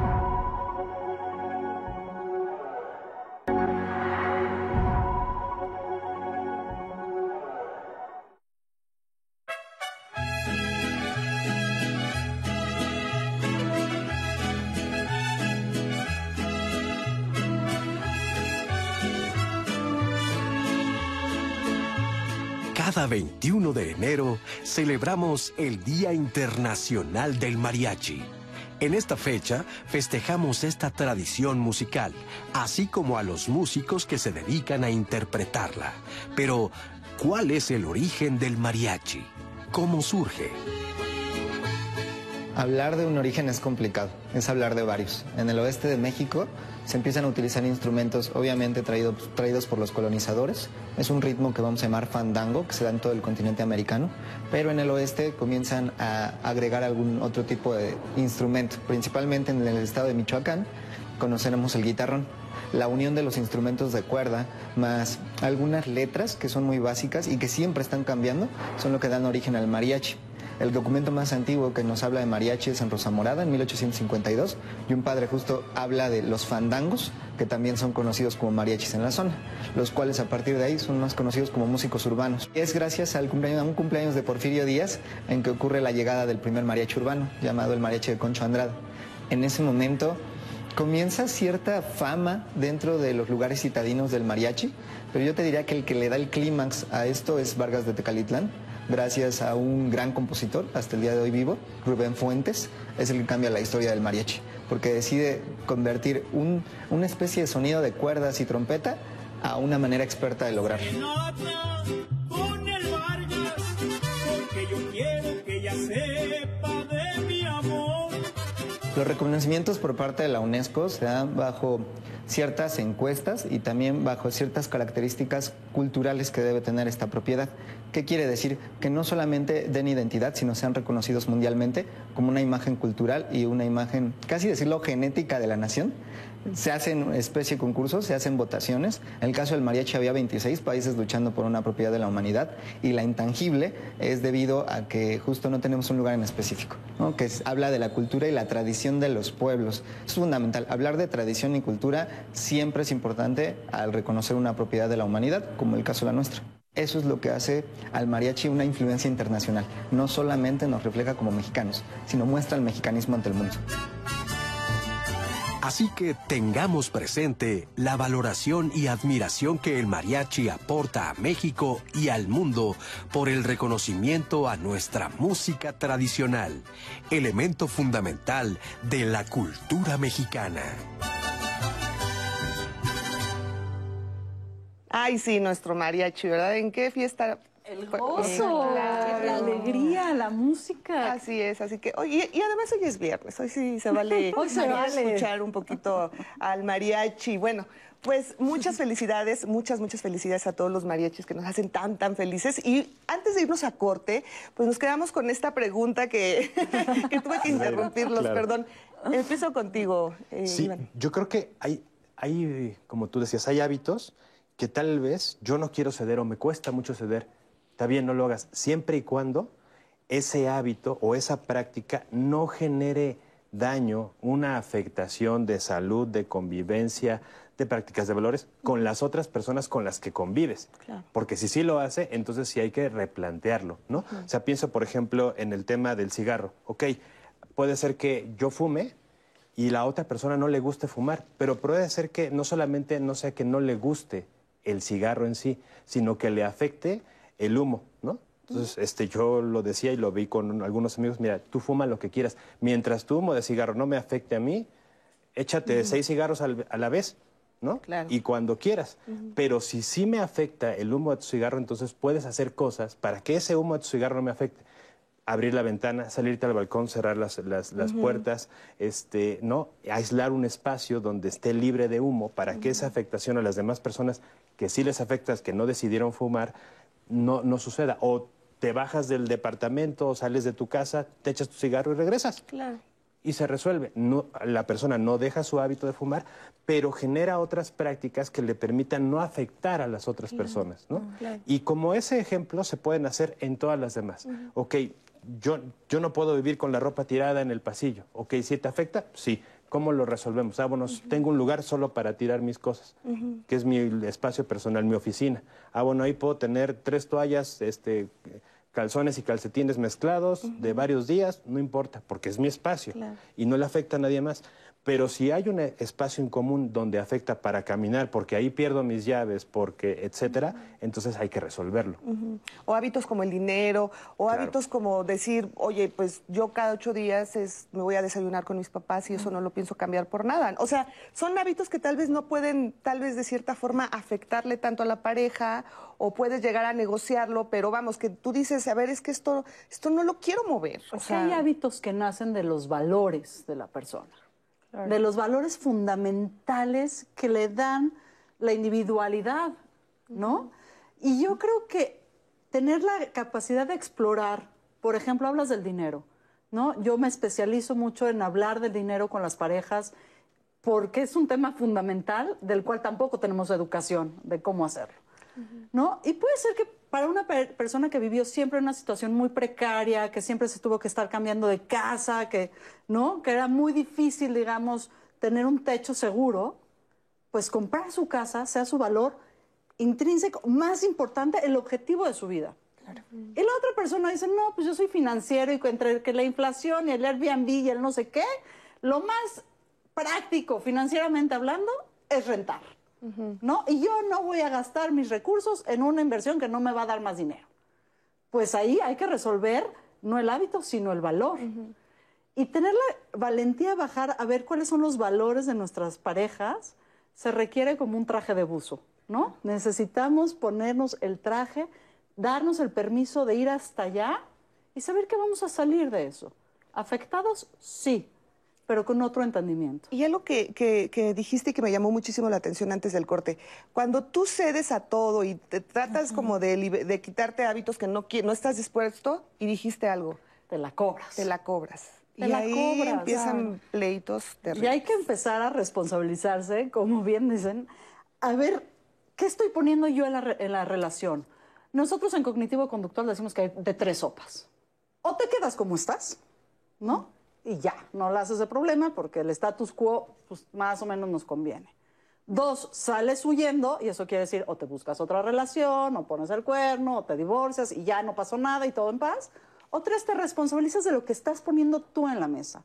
Cada 21 de enero celebramos el Día Internacional del Mariachi. En esta fecha festejamos esta tradición musical, así como a los músicos que se dedican a interpretarla. Pero, ¿cuál es el origen del mariachi? ¿Cómo surge? Hablar de un origen es complicado, es hablar de varios. En el oeste de México se empiezan a utilizar instrumentos obviamente traídos, traídos por los colonizadores. Es un ritmo que vamos a llamar fandango, que se da en todo el continente americano, pero en el oeste comienzan a agregar algún otro tipo de instrumento, principalmente en el estado de Michoacán conoceremos el guitarrón. La unión de los instrumentos de cuerda más algunas letras que son muy básicas y que siempre están cambiando son lo que dan origen al mariachi. El documento más antiguo que nos habla de mariachi es en Rosa Morada, en 1852, y un padre justo habla de los fandangos, que también son conocidos como mariachis en la zona, los cuales a partir de ahí son más conocidos como músicos urbanos. Es gracias al cumpleaños, a un cumpleaños de Porfirio Díaz en que ocurre la llegada del primer mariachi urbano, llamado el mariachi de Concho Andrade. En ese momento comienza cierta fama dentro de los lugares citadinos del mariachi, pero yo te diría que el que le da el clímax a esto es Vargas de Tecalitlán, gracias a un gran compositor, hasta el día de hoy vivo, Rubén Fuentes, es el que cambia la historia del mariachi, porque decide convertir un, una especie de sonido de cuerdas y trompeta a una manera experta de lograrlo. Los reconocimientos por parte de la UNESCO se dan bajo ciertas encuestas y también bajo ciertas características culturales que debe tener esta propiedad. ¿Qué quiere decir? Que no solamente den identidad, sino sean reconocidos mundialmente como una imagen cultural y una imagen, casi decirlo, genética de la nación. Se hacen especie de concursos, se hacen votaciones. En el caso del mariachi había 26 países luchando por una propiedad de la humanidad y la intangible es debido a que justo no tenemos un lugar en específico, que habla de la cultura y la tradición de los pueblos. Es fundamental. Hablar de tradición y cultura siempre es importante al reconocer una propiedad de la humanidad, como el caso de la nuestra. Eso es lo que hace al mariachi una influencia internacional. No solamente nos refleja como mexicanos, sino muestra el mexicanismo ante el mundo. Así que tengamos presente la valoración y admiración que el mariachi aporta a México y al mundo por el reconocimiento a nuestra música tradicional, elemento fundamental de la cultura mexicana. Ay, sí, nuestro mariachi, ¿verdad? ¿En qué fiesta? El gozo, la, alegría, la música. Así es, así que, oye, y además hoy es viernes, hoy sí se vale, hoy se vale. escuchar un poquito al mariachi. Bueno, pues muchas felicidades, muchas, muchas felicidades a todos los mariachis que nos hacen tan, tan felices. Y antes de irnos a corte, pues nos quedamos con esta pregunta que, que tuve que interrumpirlos, perdón. Empiezo contigo, eh, sí, yo creo que hay, hay, como tú decías, hay hábitos que tal vez yo no quiero ceder o me cuesta mucho ceder, está bien, no lo hagas, siempre y cuando ese hábito o esa práctica no genere daño, una afectación de salud, de convivencia, de prácticas de valores con las otras personas con las que convives. Porque si sí lo hace, entonces sí hay que replantearlo, ¿no? O sea, pienso, por ejemplo, en el tema del cigarro. Ok, puede ser que yo fume y la otra persona no le guste fumar, pero puede ser que no solamente no sea que no le guste, el cigarro en sí, sino que le afecte el humo, ¿no? Entonces, este, yo lo decía y lo vi con algunos amigos, mira, tú fuma lo que quieras. Mientras tu humo de cigarro no me afecte a mí, échate seis cigarros a la vez, ¿no? Claro. Y cuando quieras. Pero si sí me afecta el humo de tu cigarro, entonces puedes hacer cosas para que ese humo de tu cigarro no me afecte. Abrir la ventana, salirte al balcón, cerrar las, las, puertas, este, ¿no? Aislar un espacio donde esté libre de humo para que esa afectación a las demás personas que sí les afecta, que no decidieron fumar, no, no suceda. O te bajas del departamento o sales de tu casa, te echas tu cigarro y regresas. Claro. Y se resuelve. No, la persona no deja su hábito de fumar, pero genera otras prácticas que le permitan no afectar a las otras personas. ¿no? Y como ese ejemplo se pueden hacer en todas las demás. Ok, yo, yo no puedo vivir con la ropa tirada en el pasillo. Ok, si te afecta, sí. ¿Cómo lo resolvemos? Ah, bueno, tengo un lugar solo para tirar mis cosas, que es mi espacio personal, mi oficina. Ah, bueno, ahí puedo tener tres toallas, este, calzones y calcetines mezclados de varios días, no importa, porque es mi espacio y no le afecta a nadie más. Pero si hay un espacio en común donde afecta para caminar, porque ahí pierdo mis llaves, porque etcétera, entonces hay que resolverlo. O hábitos como el dinero, o hábitos como decir, oye, pues yo cada ocho días es, me voy a desayunar con mis papás y eso no lo pienso cambiar por nada. O sea, son hábitos que tal vez no pueden, tal vez de cierta forma, afectarle tanto a la pareja, o puedes llegar a negociarlo, pero vamos, que tú dices, a ver, es que esto, esto no lo quiero mover. O sea, hay hábitos que nacen de los valores de la persona de los valores fundamentales que le dan la individualidad, ¿no? Y yo creo que tener la capacidad de explorar, por ejemplo, hablas del dinero, ¿no? Yo me especializo mucho en hablar del dinero con las parejas porque es un tema fundamental del cual tampoco tenemos educación de cómo hacerlo, ¿no? Y puede ser que para una persona que vivió siempre en una situación muy precaria, que siempre se tuvo que estar cambiando de casa, que, ¿no? que era muy difícil, digamos, tener un techo seguro, pues comprar su casa sea su valor intrínseco, más importante, el objetivo de su vida. Y la otra persona dice, no, pues yo soy financiero y entre que la inflación y el Airbnb y el no sé qué, lo más práctico financieramente hablando es rentar. ¿No? Y yo no voy a gastar mis recursos en una inversión que no me va a dar más dinero. Pues ahí hay que resolver no el hábito, sino el valor. Y tener la valentía de bajar a ver cuáles son los valores de nuestras parejas se requiere como un traje de buzo, ¿no? Necesitamos ponernos el traje, darnos el permiso de ir hasta allá y saber que vamos a salir de eso. ¿Afectados? Sí, pero con otro entendimiento. Y algo que, que, que, dijiste y que me llamó muchísimo la atención antes del corte, cuando tú cedes a todo y te tratas como de, de, quitarte hábitos que no, no estás dispuesto y dijiste algo. Te la cobras. Te la cobras. Te y la ahí cobras, empiezan pleitos terribles. Y hay que empezar a responsabilizarse, como bien dicen, a ver, ¿qué estoy poniendo yo en la, en la relación? Nosotros en cognitivo conductual decimos que hay de tres sopas. O te quedas como estás, ¿no? Y ya, no la haces de problema porque el status quo pues, más o menos nos conviene. Dos, sales huyendo y eso quiere decir o te buscas otra relación, o pones el cuerno, o te divorcias y ya no pasó nada y todo en paz. O tres, te responsabilizas de lo que estás poniendo tú en la mesa.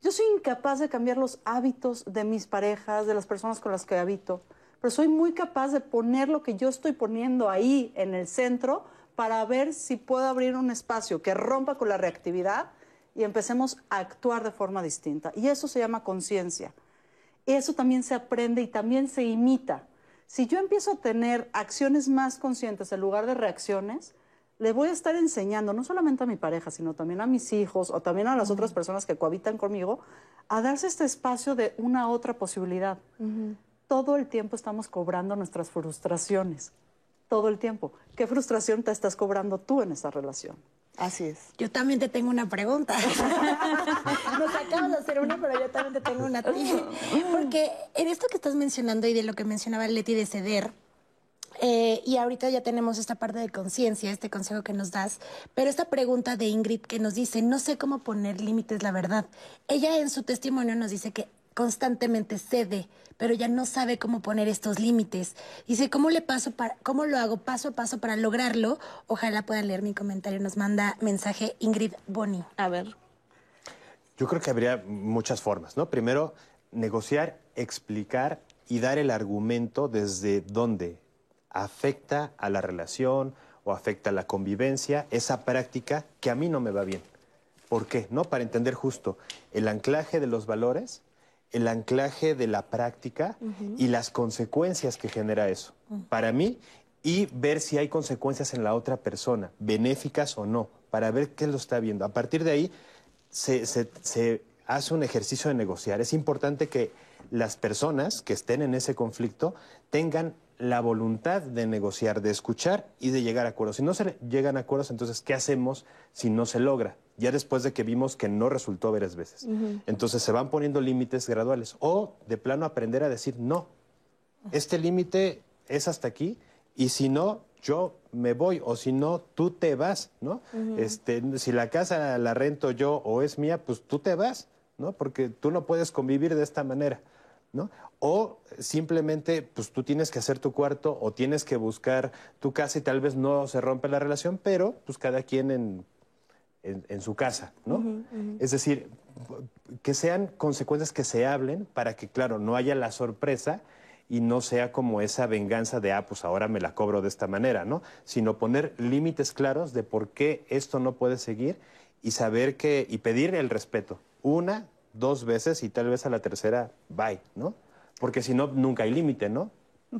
Yo soy incapaz de cambiar los hábitos de mis parejas, de las personas con las que habito, pero soy muy capaz de poner lo que yo estoy poniendo ahí en el centro para ver si puedo abrir un espacio que rompa con la reactividad y empecemos a actuar de forma distinta. Y eso se llama conciencia. Eso también se aprende y también se imita. Si yo empiezo a tener acciones más conscientes en lugar de reacciones, le voy a estar enseñando, no solamente a mi pareja, sino también a mis hijos o también a las otras personas que cohabitan conmigo, a darse este espacio de una otra posibilidad. Todo el tiempo estamos cobrando nuestras frustraciones. Todo el tiempo. ¿Qué frustración te estás cobrando tú en esta relación? Así es. Yo también te tengo una pregunta. Nos acabas de hacer una, pero yo también te tengo una. Porque en esto que estás mencionando y de lo que mencionaba Leti de ceder, eh, y ahorita ya tenemos esta parte de conciencia, este consejo que nos das, pero esta pregunta de Ingrid que nos dice, no sé cómo poner límites, la verdad. Ella en su testimonio nos dice que constantemente cede, pero ya no sabe cómo poner estos límites. Dice, ¿cómo le paso para, cómo lo hago paso a paso para lograrlo? Ojalá puedan leer mi comentario. Nos manda mensaje Ingrid Boni. A ver. Yo creo que habría muchas formas, ¿no? Primero, negociar, explicar y dar el argumento desde dónde afecta a la relación o afecta a la convivencia esa práctica que a mí no me va bien. ¿Por qué? ¿No? Para entender justo el anclaje de los valores, el anclaje de la práctica y las consecuencias que genera eso. Para mí, y ver si hay consecuencias en la otra persona, benéficas o no, para ver qué lo está viendo. A partir de ahí se, se hace un ejercicio de negociar. Es importante que las personas que estén en ese conflicto tengan la voluntad de negociar, de escuchar y de llegar a acuerdos. Si no se llegan a acuerdos, entonces, ¿qué hacemos si no se logra? Ya después de que vimos que no resultó varias veces. Entonces se van poniendo límites graduales. O de plano aprender a decir, no, este límite es hasta aquí y si no, yo me voy o si no, tú te vas, ¿no? este, si la casa la rento yo o es mía, pues tú te vas, ¿no? Porque tú no puedes convivir de esta manera. ¿No? O simplemente, pues tú tienes que hacer tu cuarto o tienes que buscar tu casa y tal vez no se rompe la relación, pero pues cada quien en, en, su casa, ¿no? Es decir, que sean consecuencias que se hablen para que, claro, no haya la sorpresa y no sea como esa venganza de, ah, pues ahora me la cobro de esta manera, ¿no? Sino poner límites claros de por qué esto no puede seguir y saber que, y pedir el respeto. Una, dos veces y tal vez a la tercera, bye, ¿no? Porque si no, nunca hay límite, ¿no?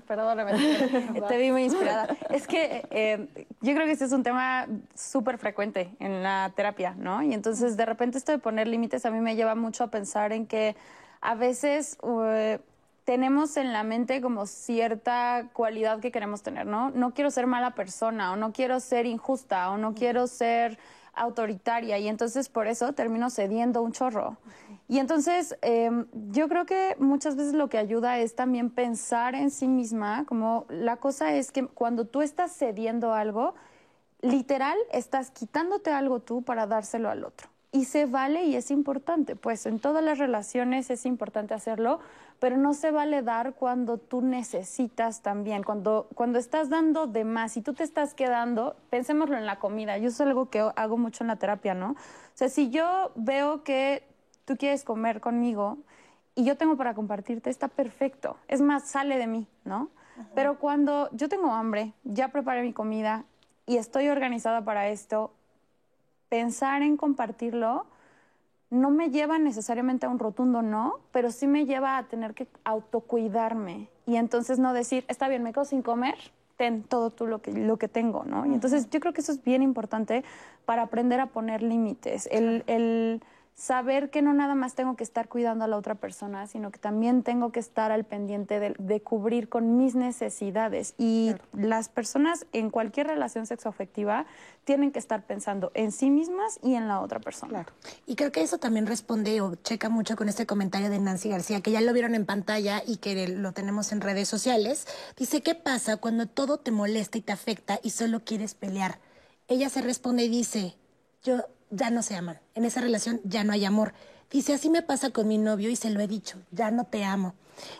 Perdóname, te vi muy inspirada. Es que eh, yo creo que este es un tema súper frecuente en la terapia, ¿no? Y entonces de repente esto de poner límites a mí me lleva mucho a pensar en que a veces uh, tenemos en la mente como cierta cualidad que queremos tener, ¿no? No quiero ser mala persona o no quiero ser injusta o no quiero ser autoritaria y entonces por eso termino cediendo un chorro. Y entonces em, yo creo que muchas veces lo que ayuda es también pensar en sí misma, como la cosa es que cuando tú estás cediendo algo, literal estás quitándote algo tú para dárselo al otro. Y se vale y es importante, pues en todas las relaciones es importante hacerlo, pero no se vale dar cuando tú necesitas también, cuando, cuando estás dando de más y tú te estás quedando, pensémoslo en la comida, yo es algo que hago mucho en la terapia, ¿no? O sea, si yo veo que tú quieres comer conmigo y yo tengo para compartirte, está perfecto, es más, sale de mí, ¿no? Pero cuando yo tengo hambre, ya preparé mi comida y estoy organizada para esto, pensar en compartirlo no me lleva necesariamente a un rotundo no, pero sí me lleva a tener que autocuidarme y entonces no decir, está bien, me quedo sin comer, ten todo tú lo que, lo que tengo, ¿no? Y entonces yo creo que eso es bien importante para aprender a poner límites. El, el saber que no nada más tengo que estar cuidando a la otra persona, sino que también tengo que estar al pendiente de, cubrir con mis necesidades. Y las personas en cualquier relación sexoafectiva tienen que estar pensando en sí mismas y en la otra persona. Y creo que eso también responde o checa mucho con este comentario de Nancy García, que ya lo vieron en pantalla y que lo tenemos en redes sociales. Dice, ¿qué pasa cuando todo te molesta y te afecta y solo quieres pelear? Ella se responde y dice, yo ya no se aman. En esa relación ya no hay amor. Dice, así me pasa con mi novio y se lo he dicho, ya no te amo.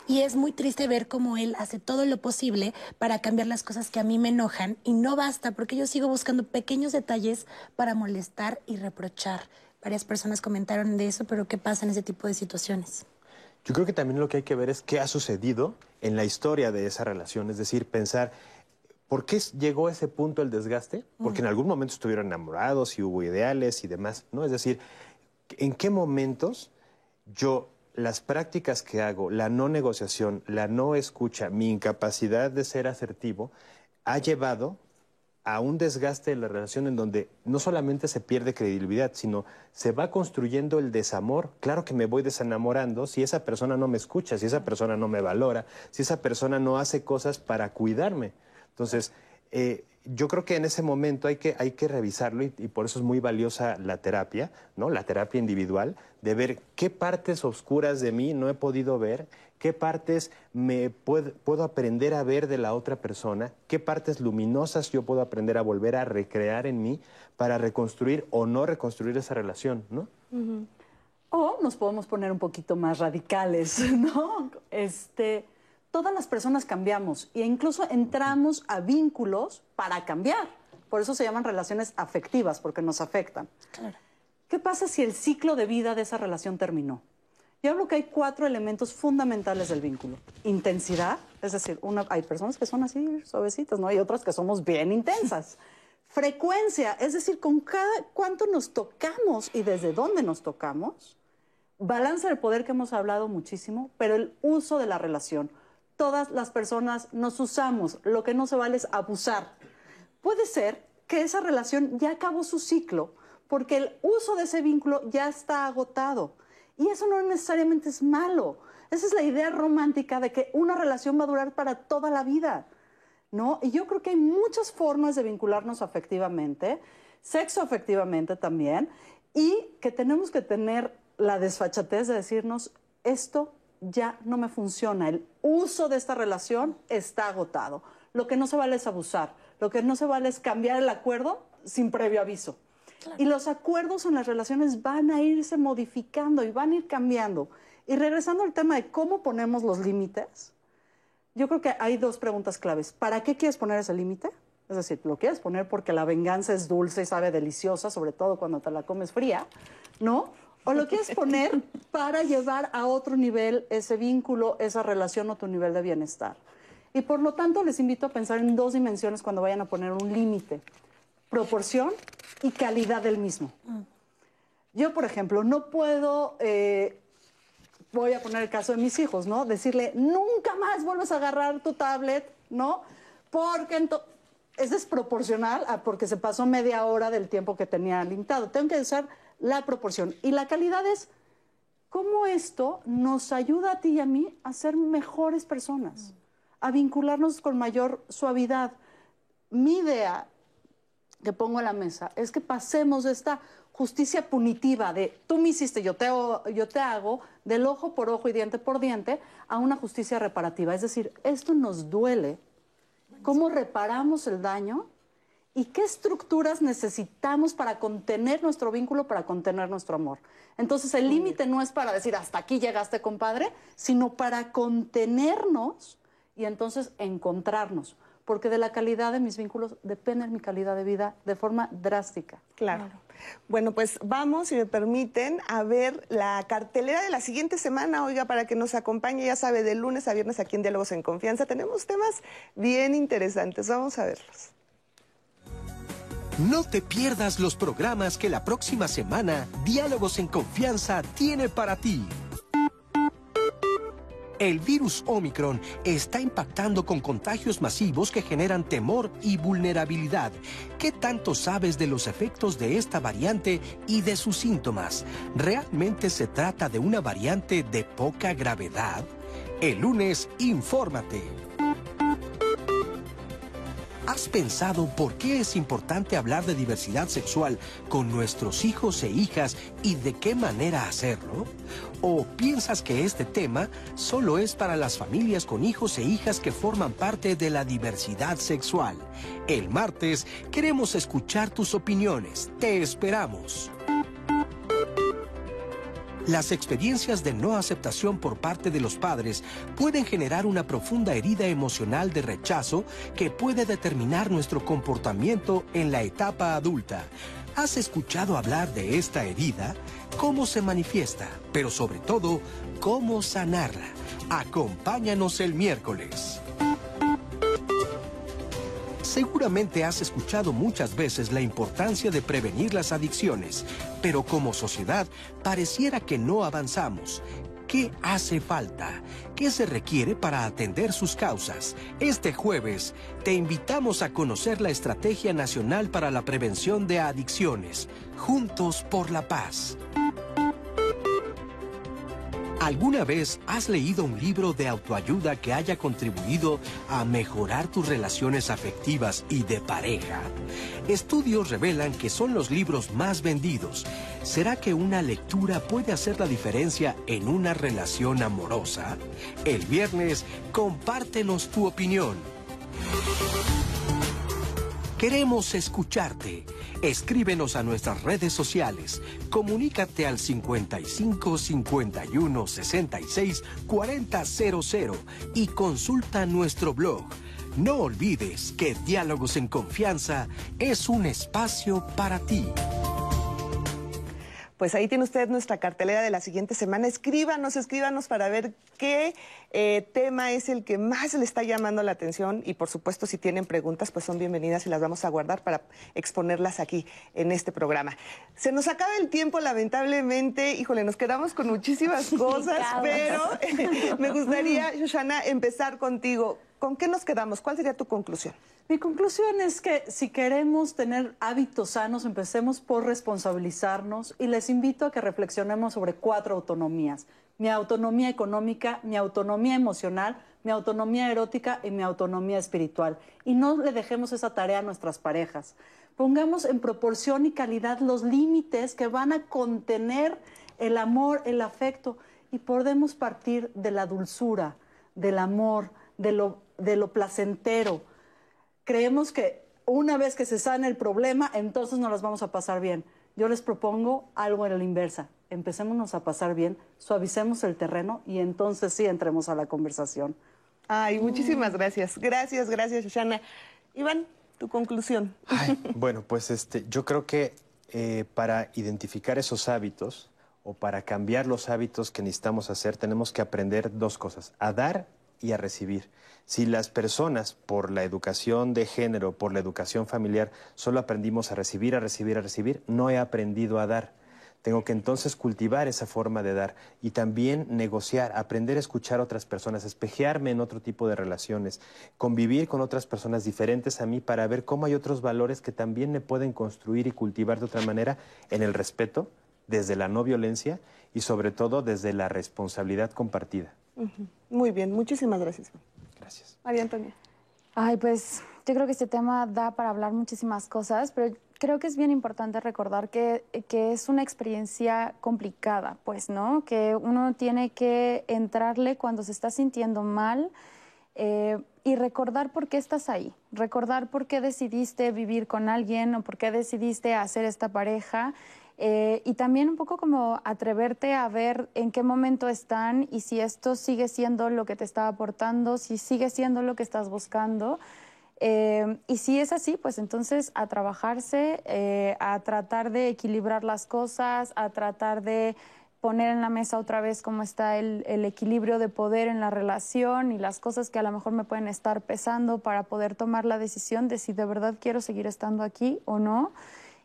Y es muy triste ver cómo él hace todo lo posible para cambiar las cosas que a mí me enojan y no basta porque yo sigo buscando pequeños detalles para molestar y reprochar. Varias personas comentaron de eso, pero ¿qué pasa en ese tipo de situaciones? Yo creo que también lo que hay que ver es qué ha sucedido en la historia de esa relación, es decir, pensar ¿Por qué llegó a ese punto el desgaste? Porque en algún momento estuvieron enamorados y hubo ideales y demás, ¿no? Es decir, ¿en qué momentos yo las prácticas que hago, la no negociación, la no escucha, mi incapacidad de ser asertivo, ha llevado a un desgaste de la relación en donde no solamente se pierde credibilidad, sino se va construyendo el desamor. Claro que me voy desenamorando si esa persona no me escucha, si esa persona no me valora, si esa persona no hace cosas para cuidarme. Entonces, eh, yo creo que en ese momento hay que, hay que revisarlo y, por eso es muy valiosa la terapia, ¿no? La terapia individual, de ver qué partes oscuras de mí no he podido ver, qué partes me puedo, puedo aprender a ver de la otra persona, qué partes luminosas yo puedo aprender a volver a recrear en mí para reconstruir o no reconstruir esa relación, ¿no? O nos podemos poner un poquito más radicales, ¿no? Este todas las personas cambiamos e incluso entramos a vínculos para cambiar. Por eso se llaman relaciones afectivas, porque nos afectan. ¿Qué pasa si el ciclo de vida de esa relación terminó? Yo hablo que hay cuatro elementos fundamentales del vínculo. Intensidad, es decir, hay personas que son así suavecitas, ¿no? Hay otras que somos bien intensas. Frecuencia, es decir, con cada cuánto nos tocamos y desde dónde nos tocamos. Balance del poder que hemos hablado muchísimo, pero el uso de la relación todas las personas nos usamos. Lo que no se vale es abusar. Puede ser que esa relación ya acabó su ciclo porque el uso de ese vínculo ya está agotado. Y eso no necesariamente es malo. Esa es la idea romántica de que una relación va a durar para toda la vida. ¿no? Y yo creo que hay muchas formas de vincularnos afectivamente, sexo afectivamente también, y que tenemos que tener la desfachatez de decirnos, esto ya no me funciona, el uso de esta relación está agotado. Lo que no se vale es abusar, lo que no se vale es cambiar el acuerdo sin previo aviso. Y los acuerdos en las relaciones van a irse modificando y van a ir cambiando. Y regresando al tema de cómo ponemos los límites, yo creo que hay dos preguntas claves. ¿Para qué quieres poner ese límite? Es decir, lo quieres poner porque la venganza es dulce y sabe deliciosa, sobre todo cuando te la comes fría, ¿no? O lo quieres poner para llevar a otro nivel ese vínculo, esa relación o tu nivel de bienestar. Y por lo tanto les invito a pensar en dos dimensiones cuando vayan a poner un límite, proporción y calidad del mismo. Yo, por ejemplo, no puedo, eh, voy a poner el caso de mis hijos, ¿no? Decirle, nunca más vuelves a agarrar tu tablet, ¿no? Porque es desproporcional a porque se pasó media hora del tiempo que tenía limitado. Tengo que usar la proporción. Y la calidad es cómo esto nos ayuda a ti y a mí a ser mejores personas, a vincularnos con mayor suavidad. Mi idea que pongo en la mesa es que pasemos de esta justicia punitiva de tú me hiciste, yo te, yo te hago, del ojo por ojo y diente por diente, a una justicia reparativa. Es decir, esto nos duele. ¿Cómo reparamos el daño? Y qué estructuras necesitamos para contener nuestro vínculo, para contener nuestro amor. Entonces el límite no es para decir hasta aquí llegaste, compadre, sino para contenernos y entonces encontrarnos, porque de la calidad de mis vínculos depende mi calidad de vida de forma drástica. Claro. Bueno, pues vamos, si me permiten, a ver la cartelera de la siguiente semana, oiga, para que nos acompañe, ya sabe, de lunes a viernes aquí en Diálogos en Confianza. Tenemos temas bien interesantes, vamos a verlos. No te pierdas los programas que la próxima semana Diálogos en Confianza tiene para ti. El virus Omicron está impactando con contagios masivos que generan temor y vulnerabilidad. ¿Qué tanto sabes de los efectos de esta variante y de sus síntomas? ¿Realmente se trata de una variante de poca gravedad? El lunes, infórmate. ¿Has pensado por qué es importante hablar de diversidad sexual con nuestros hijos e hijas y de qué manera hacerlo? ¿O piensas que este tema solo es para las familias con hijos e hijas que forman parte de la diversidad sexual? El martes queremos escuchar tus opiniones. Te esperamos. Las experiencias de no aceptación por parte de los padres pueden generar una profunda herida emocional de rechazo que puede determinar nuestro comportamiento en la etapa adulta. ¿Has escuchado hablar de esta herida? ¿Cómo se manifiesta? Pero sobre todo, ¿cómo sanarla? Acompáñanos el miércoles. Seguramente has escuchado muchas veces la importancia de prevenir las adicciones, pero como sociedad pareciera que no avanzamos. ¿Qué hace falta? ¿Qué se requiere para atender sus causas? Este jueves te invitamos a conocer la Estrategia Nacional para la Prevención de Adicciones, Juntos por la Paz. ¿Alguna vez has leído un libro de autoayuda que haya contribuido a mejorar tus relaciones afectivas y de pareja? Estudios revelan que son los libros más vendidos. ¿Será que una lectura puede hacer la diferencia en una relación amorosa? El viernes, compártenos tu opinión. Queremos escucharte. Escríbenos a nuestras redes sociales. Comunícate al 55 51 66 4000 y consulta nuestro blog. No olvides que Diálogos en Confianza es un espacio para ti. Pues ahí tiene usted nuestra cartelera de la siguiente semana. Escríbanos, escríbanos para ver qué eh, tema es el que más le está llamando la atención y por supuesto si tienen preguntas pues son bienvenidas y las vamos a guardar para exponerlas aquí en este programa. Se nos acaba el tiempo lamentablemente, híjole, nos quedamos con muchísimas cosas, pero me gustaría, Shoshana, empezar contigo. ¿Con qué nos quedamos? ¿Cuál sería tu conclusión? Mi conclusión es que si queremos tener hábitos sanos, empecemos por responsabilizarnos y les invito a que reflexionemos sobre cuatro autonomías. Mi autonomía económica, mi autonomía emocional, mi autonomía erótica y mi autonomía espiritual. Y no le dejemos esa tarea a nuestras parejas. Pongamos en proporción y calidad los límites que van a contener el amor, el afecto y podemos partir de la dulzura, del amor, de lo de lo placentero. Creemos que una vez que se sane el problema, entonces nos las vamos a pasar bien. Yo les propongo algo en la inversa. Empecémonos a pasar bien, suavicemos el terreno y entonces sí entremos a la conversación. Ay, muchísimas gracias. Gracias, gracias, Shoshana. Iván, tu conclusión. bueno, pues este, yo creo que eh, para identificar esos hábitos o para cambiar los hábitos que necesitamos hacer, tenemos que aprender dos cosas, a dar y a recibir. Si las personas, por la educación de género, por la educación familiar, solo aprendimos a recibir, a recibir, a recibir, no he aprendido a dar. Tengo que entonces cultivar esa forma de dar y también negociar, aprender a escuchar a otras personas, espejearme en otro tipo de relaciones, convivir con otras personas diferentes a mí para ver cómo hay otros valores que también me pueden construir y cultivar de otra manera en el respeto, desde la no violencia y sobre todo desde la responsabilidad compartida. Muy bien, muchísimas gracias. Gracias. María Antonia. Ay, pues yo creo que este tema da para hablar muchísimas cosas, pero creo que es bien importante recordar que, que, es una experiencia complicada, pues, ¿no? Que uno tiene que entrarle cuando se está sintiendo mal eh, y recordar por qué estás ahí, recordar por qué decidiste vivir con alguien o por qué decidiste hacer esta pareja. Eh, y también un poco como atreverte a ver en qué momento están y si esto sigue siendo lo que te está aportando, si sigue siendo lo que estás buscando. Eh, y si es así, pues entonces a trabajarse, eh, a tratar de equilibrar las cosas, a tratar de poner en la mesa otra vez cómo está el, el, equilibrio de poder en la relación y las cosas que a lo mejor me pueden estar pesando para poder tomar la decisión de si de verdad quiero seguir estando aquí o no.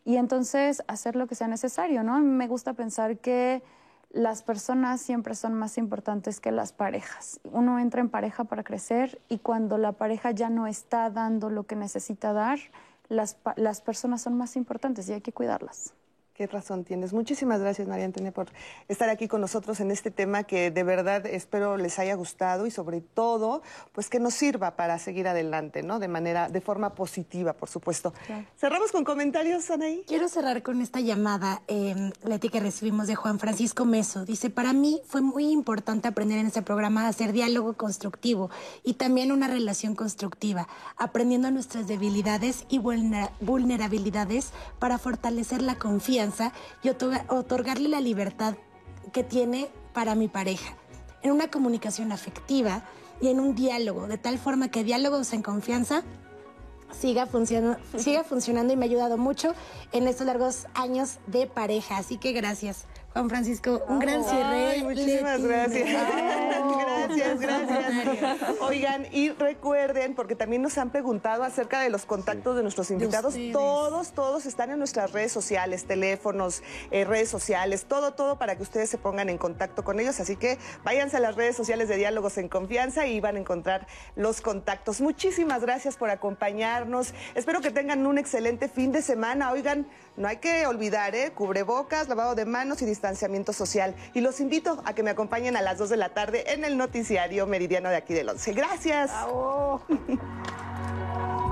Y entonces hacer lo que sea necesario, ¿no? Me gusta pensar que las personas siempre son más importantes que las parejas. Uno entra en pareja para crecer y cuando la pareja ya no está dando lo que necesita dar, las, las personas son más importantes y hay que cuidarlas. Qué razón tienes. Muchísimas gracias, María Antonia, por estar aquí con nosotros en este tema que de verdad espero les haya gustado y sobre todo, pues que nos sirva para seguir adelante, ¿no? De manera, de forma positiva, por supuesto. Claro. Cerramos con comentarios, Anaí. Quiero cerrar con esta llamada, eh, Leti, que recibimos de Juan Francisco Meso. Dice, para mí fue muy importante aprender en este programa a hacer diálogo constructivo y también una relación constructiva, aprendiendo nuestras debilidades y vulnerabilidades para fortalecer la confianza y otorgarle la libertad que tiene para mi pareja, en una comunicación afectiva y en un diálogo, de tal forma que diálogos en confianza siga, siga funcionando y me ha ayudado mucho en estos largos años de pareja. Así que gracias. Juan Francisco, un gran cierre. Ay, muchísimas gracias. gracias, gracias. Oigan, y recuerden, porque también nos han preguntado acerca de los contactos de nuestros invitados. todos, todos están en nuestras redes sociales, teléfonos, eh, redes sociales, todo, todo para que ustedes se pongan en contacto con ellos. Así que váyanse a las redes sociales de Diálogos en Confianza y van a encontrar los contactos. Muchísimas gracias por acompañarnos. Espero que tengan un excelente fin de semana. Oigan, no hay que olvidar, ¿eh? Cubrebocas, lavado de manos y distanciamiento social. Y los invito a que me acompañen a las 2 de la tarde en el noticiario meridiano de aquí del 11. Gracias.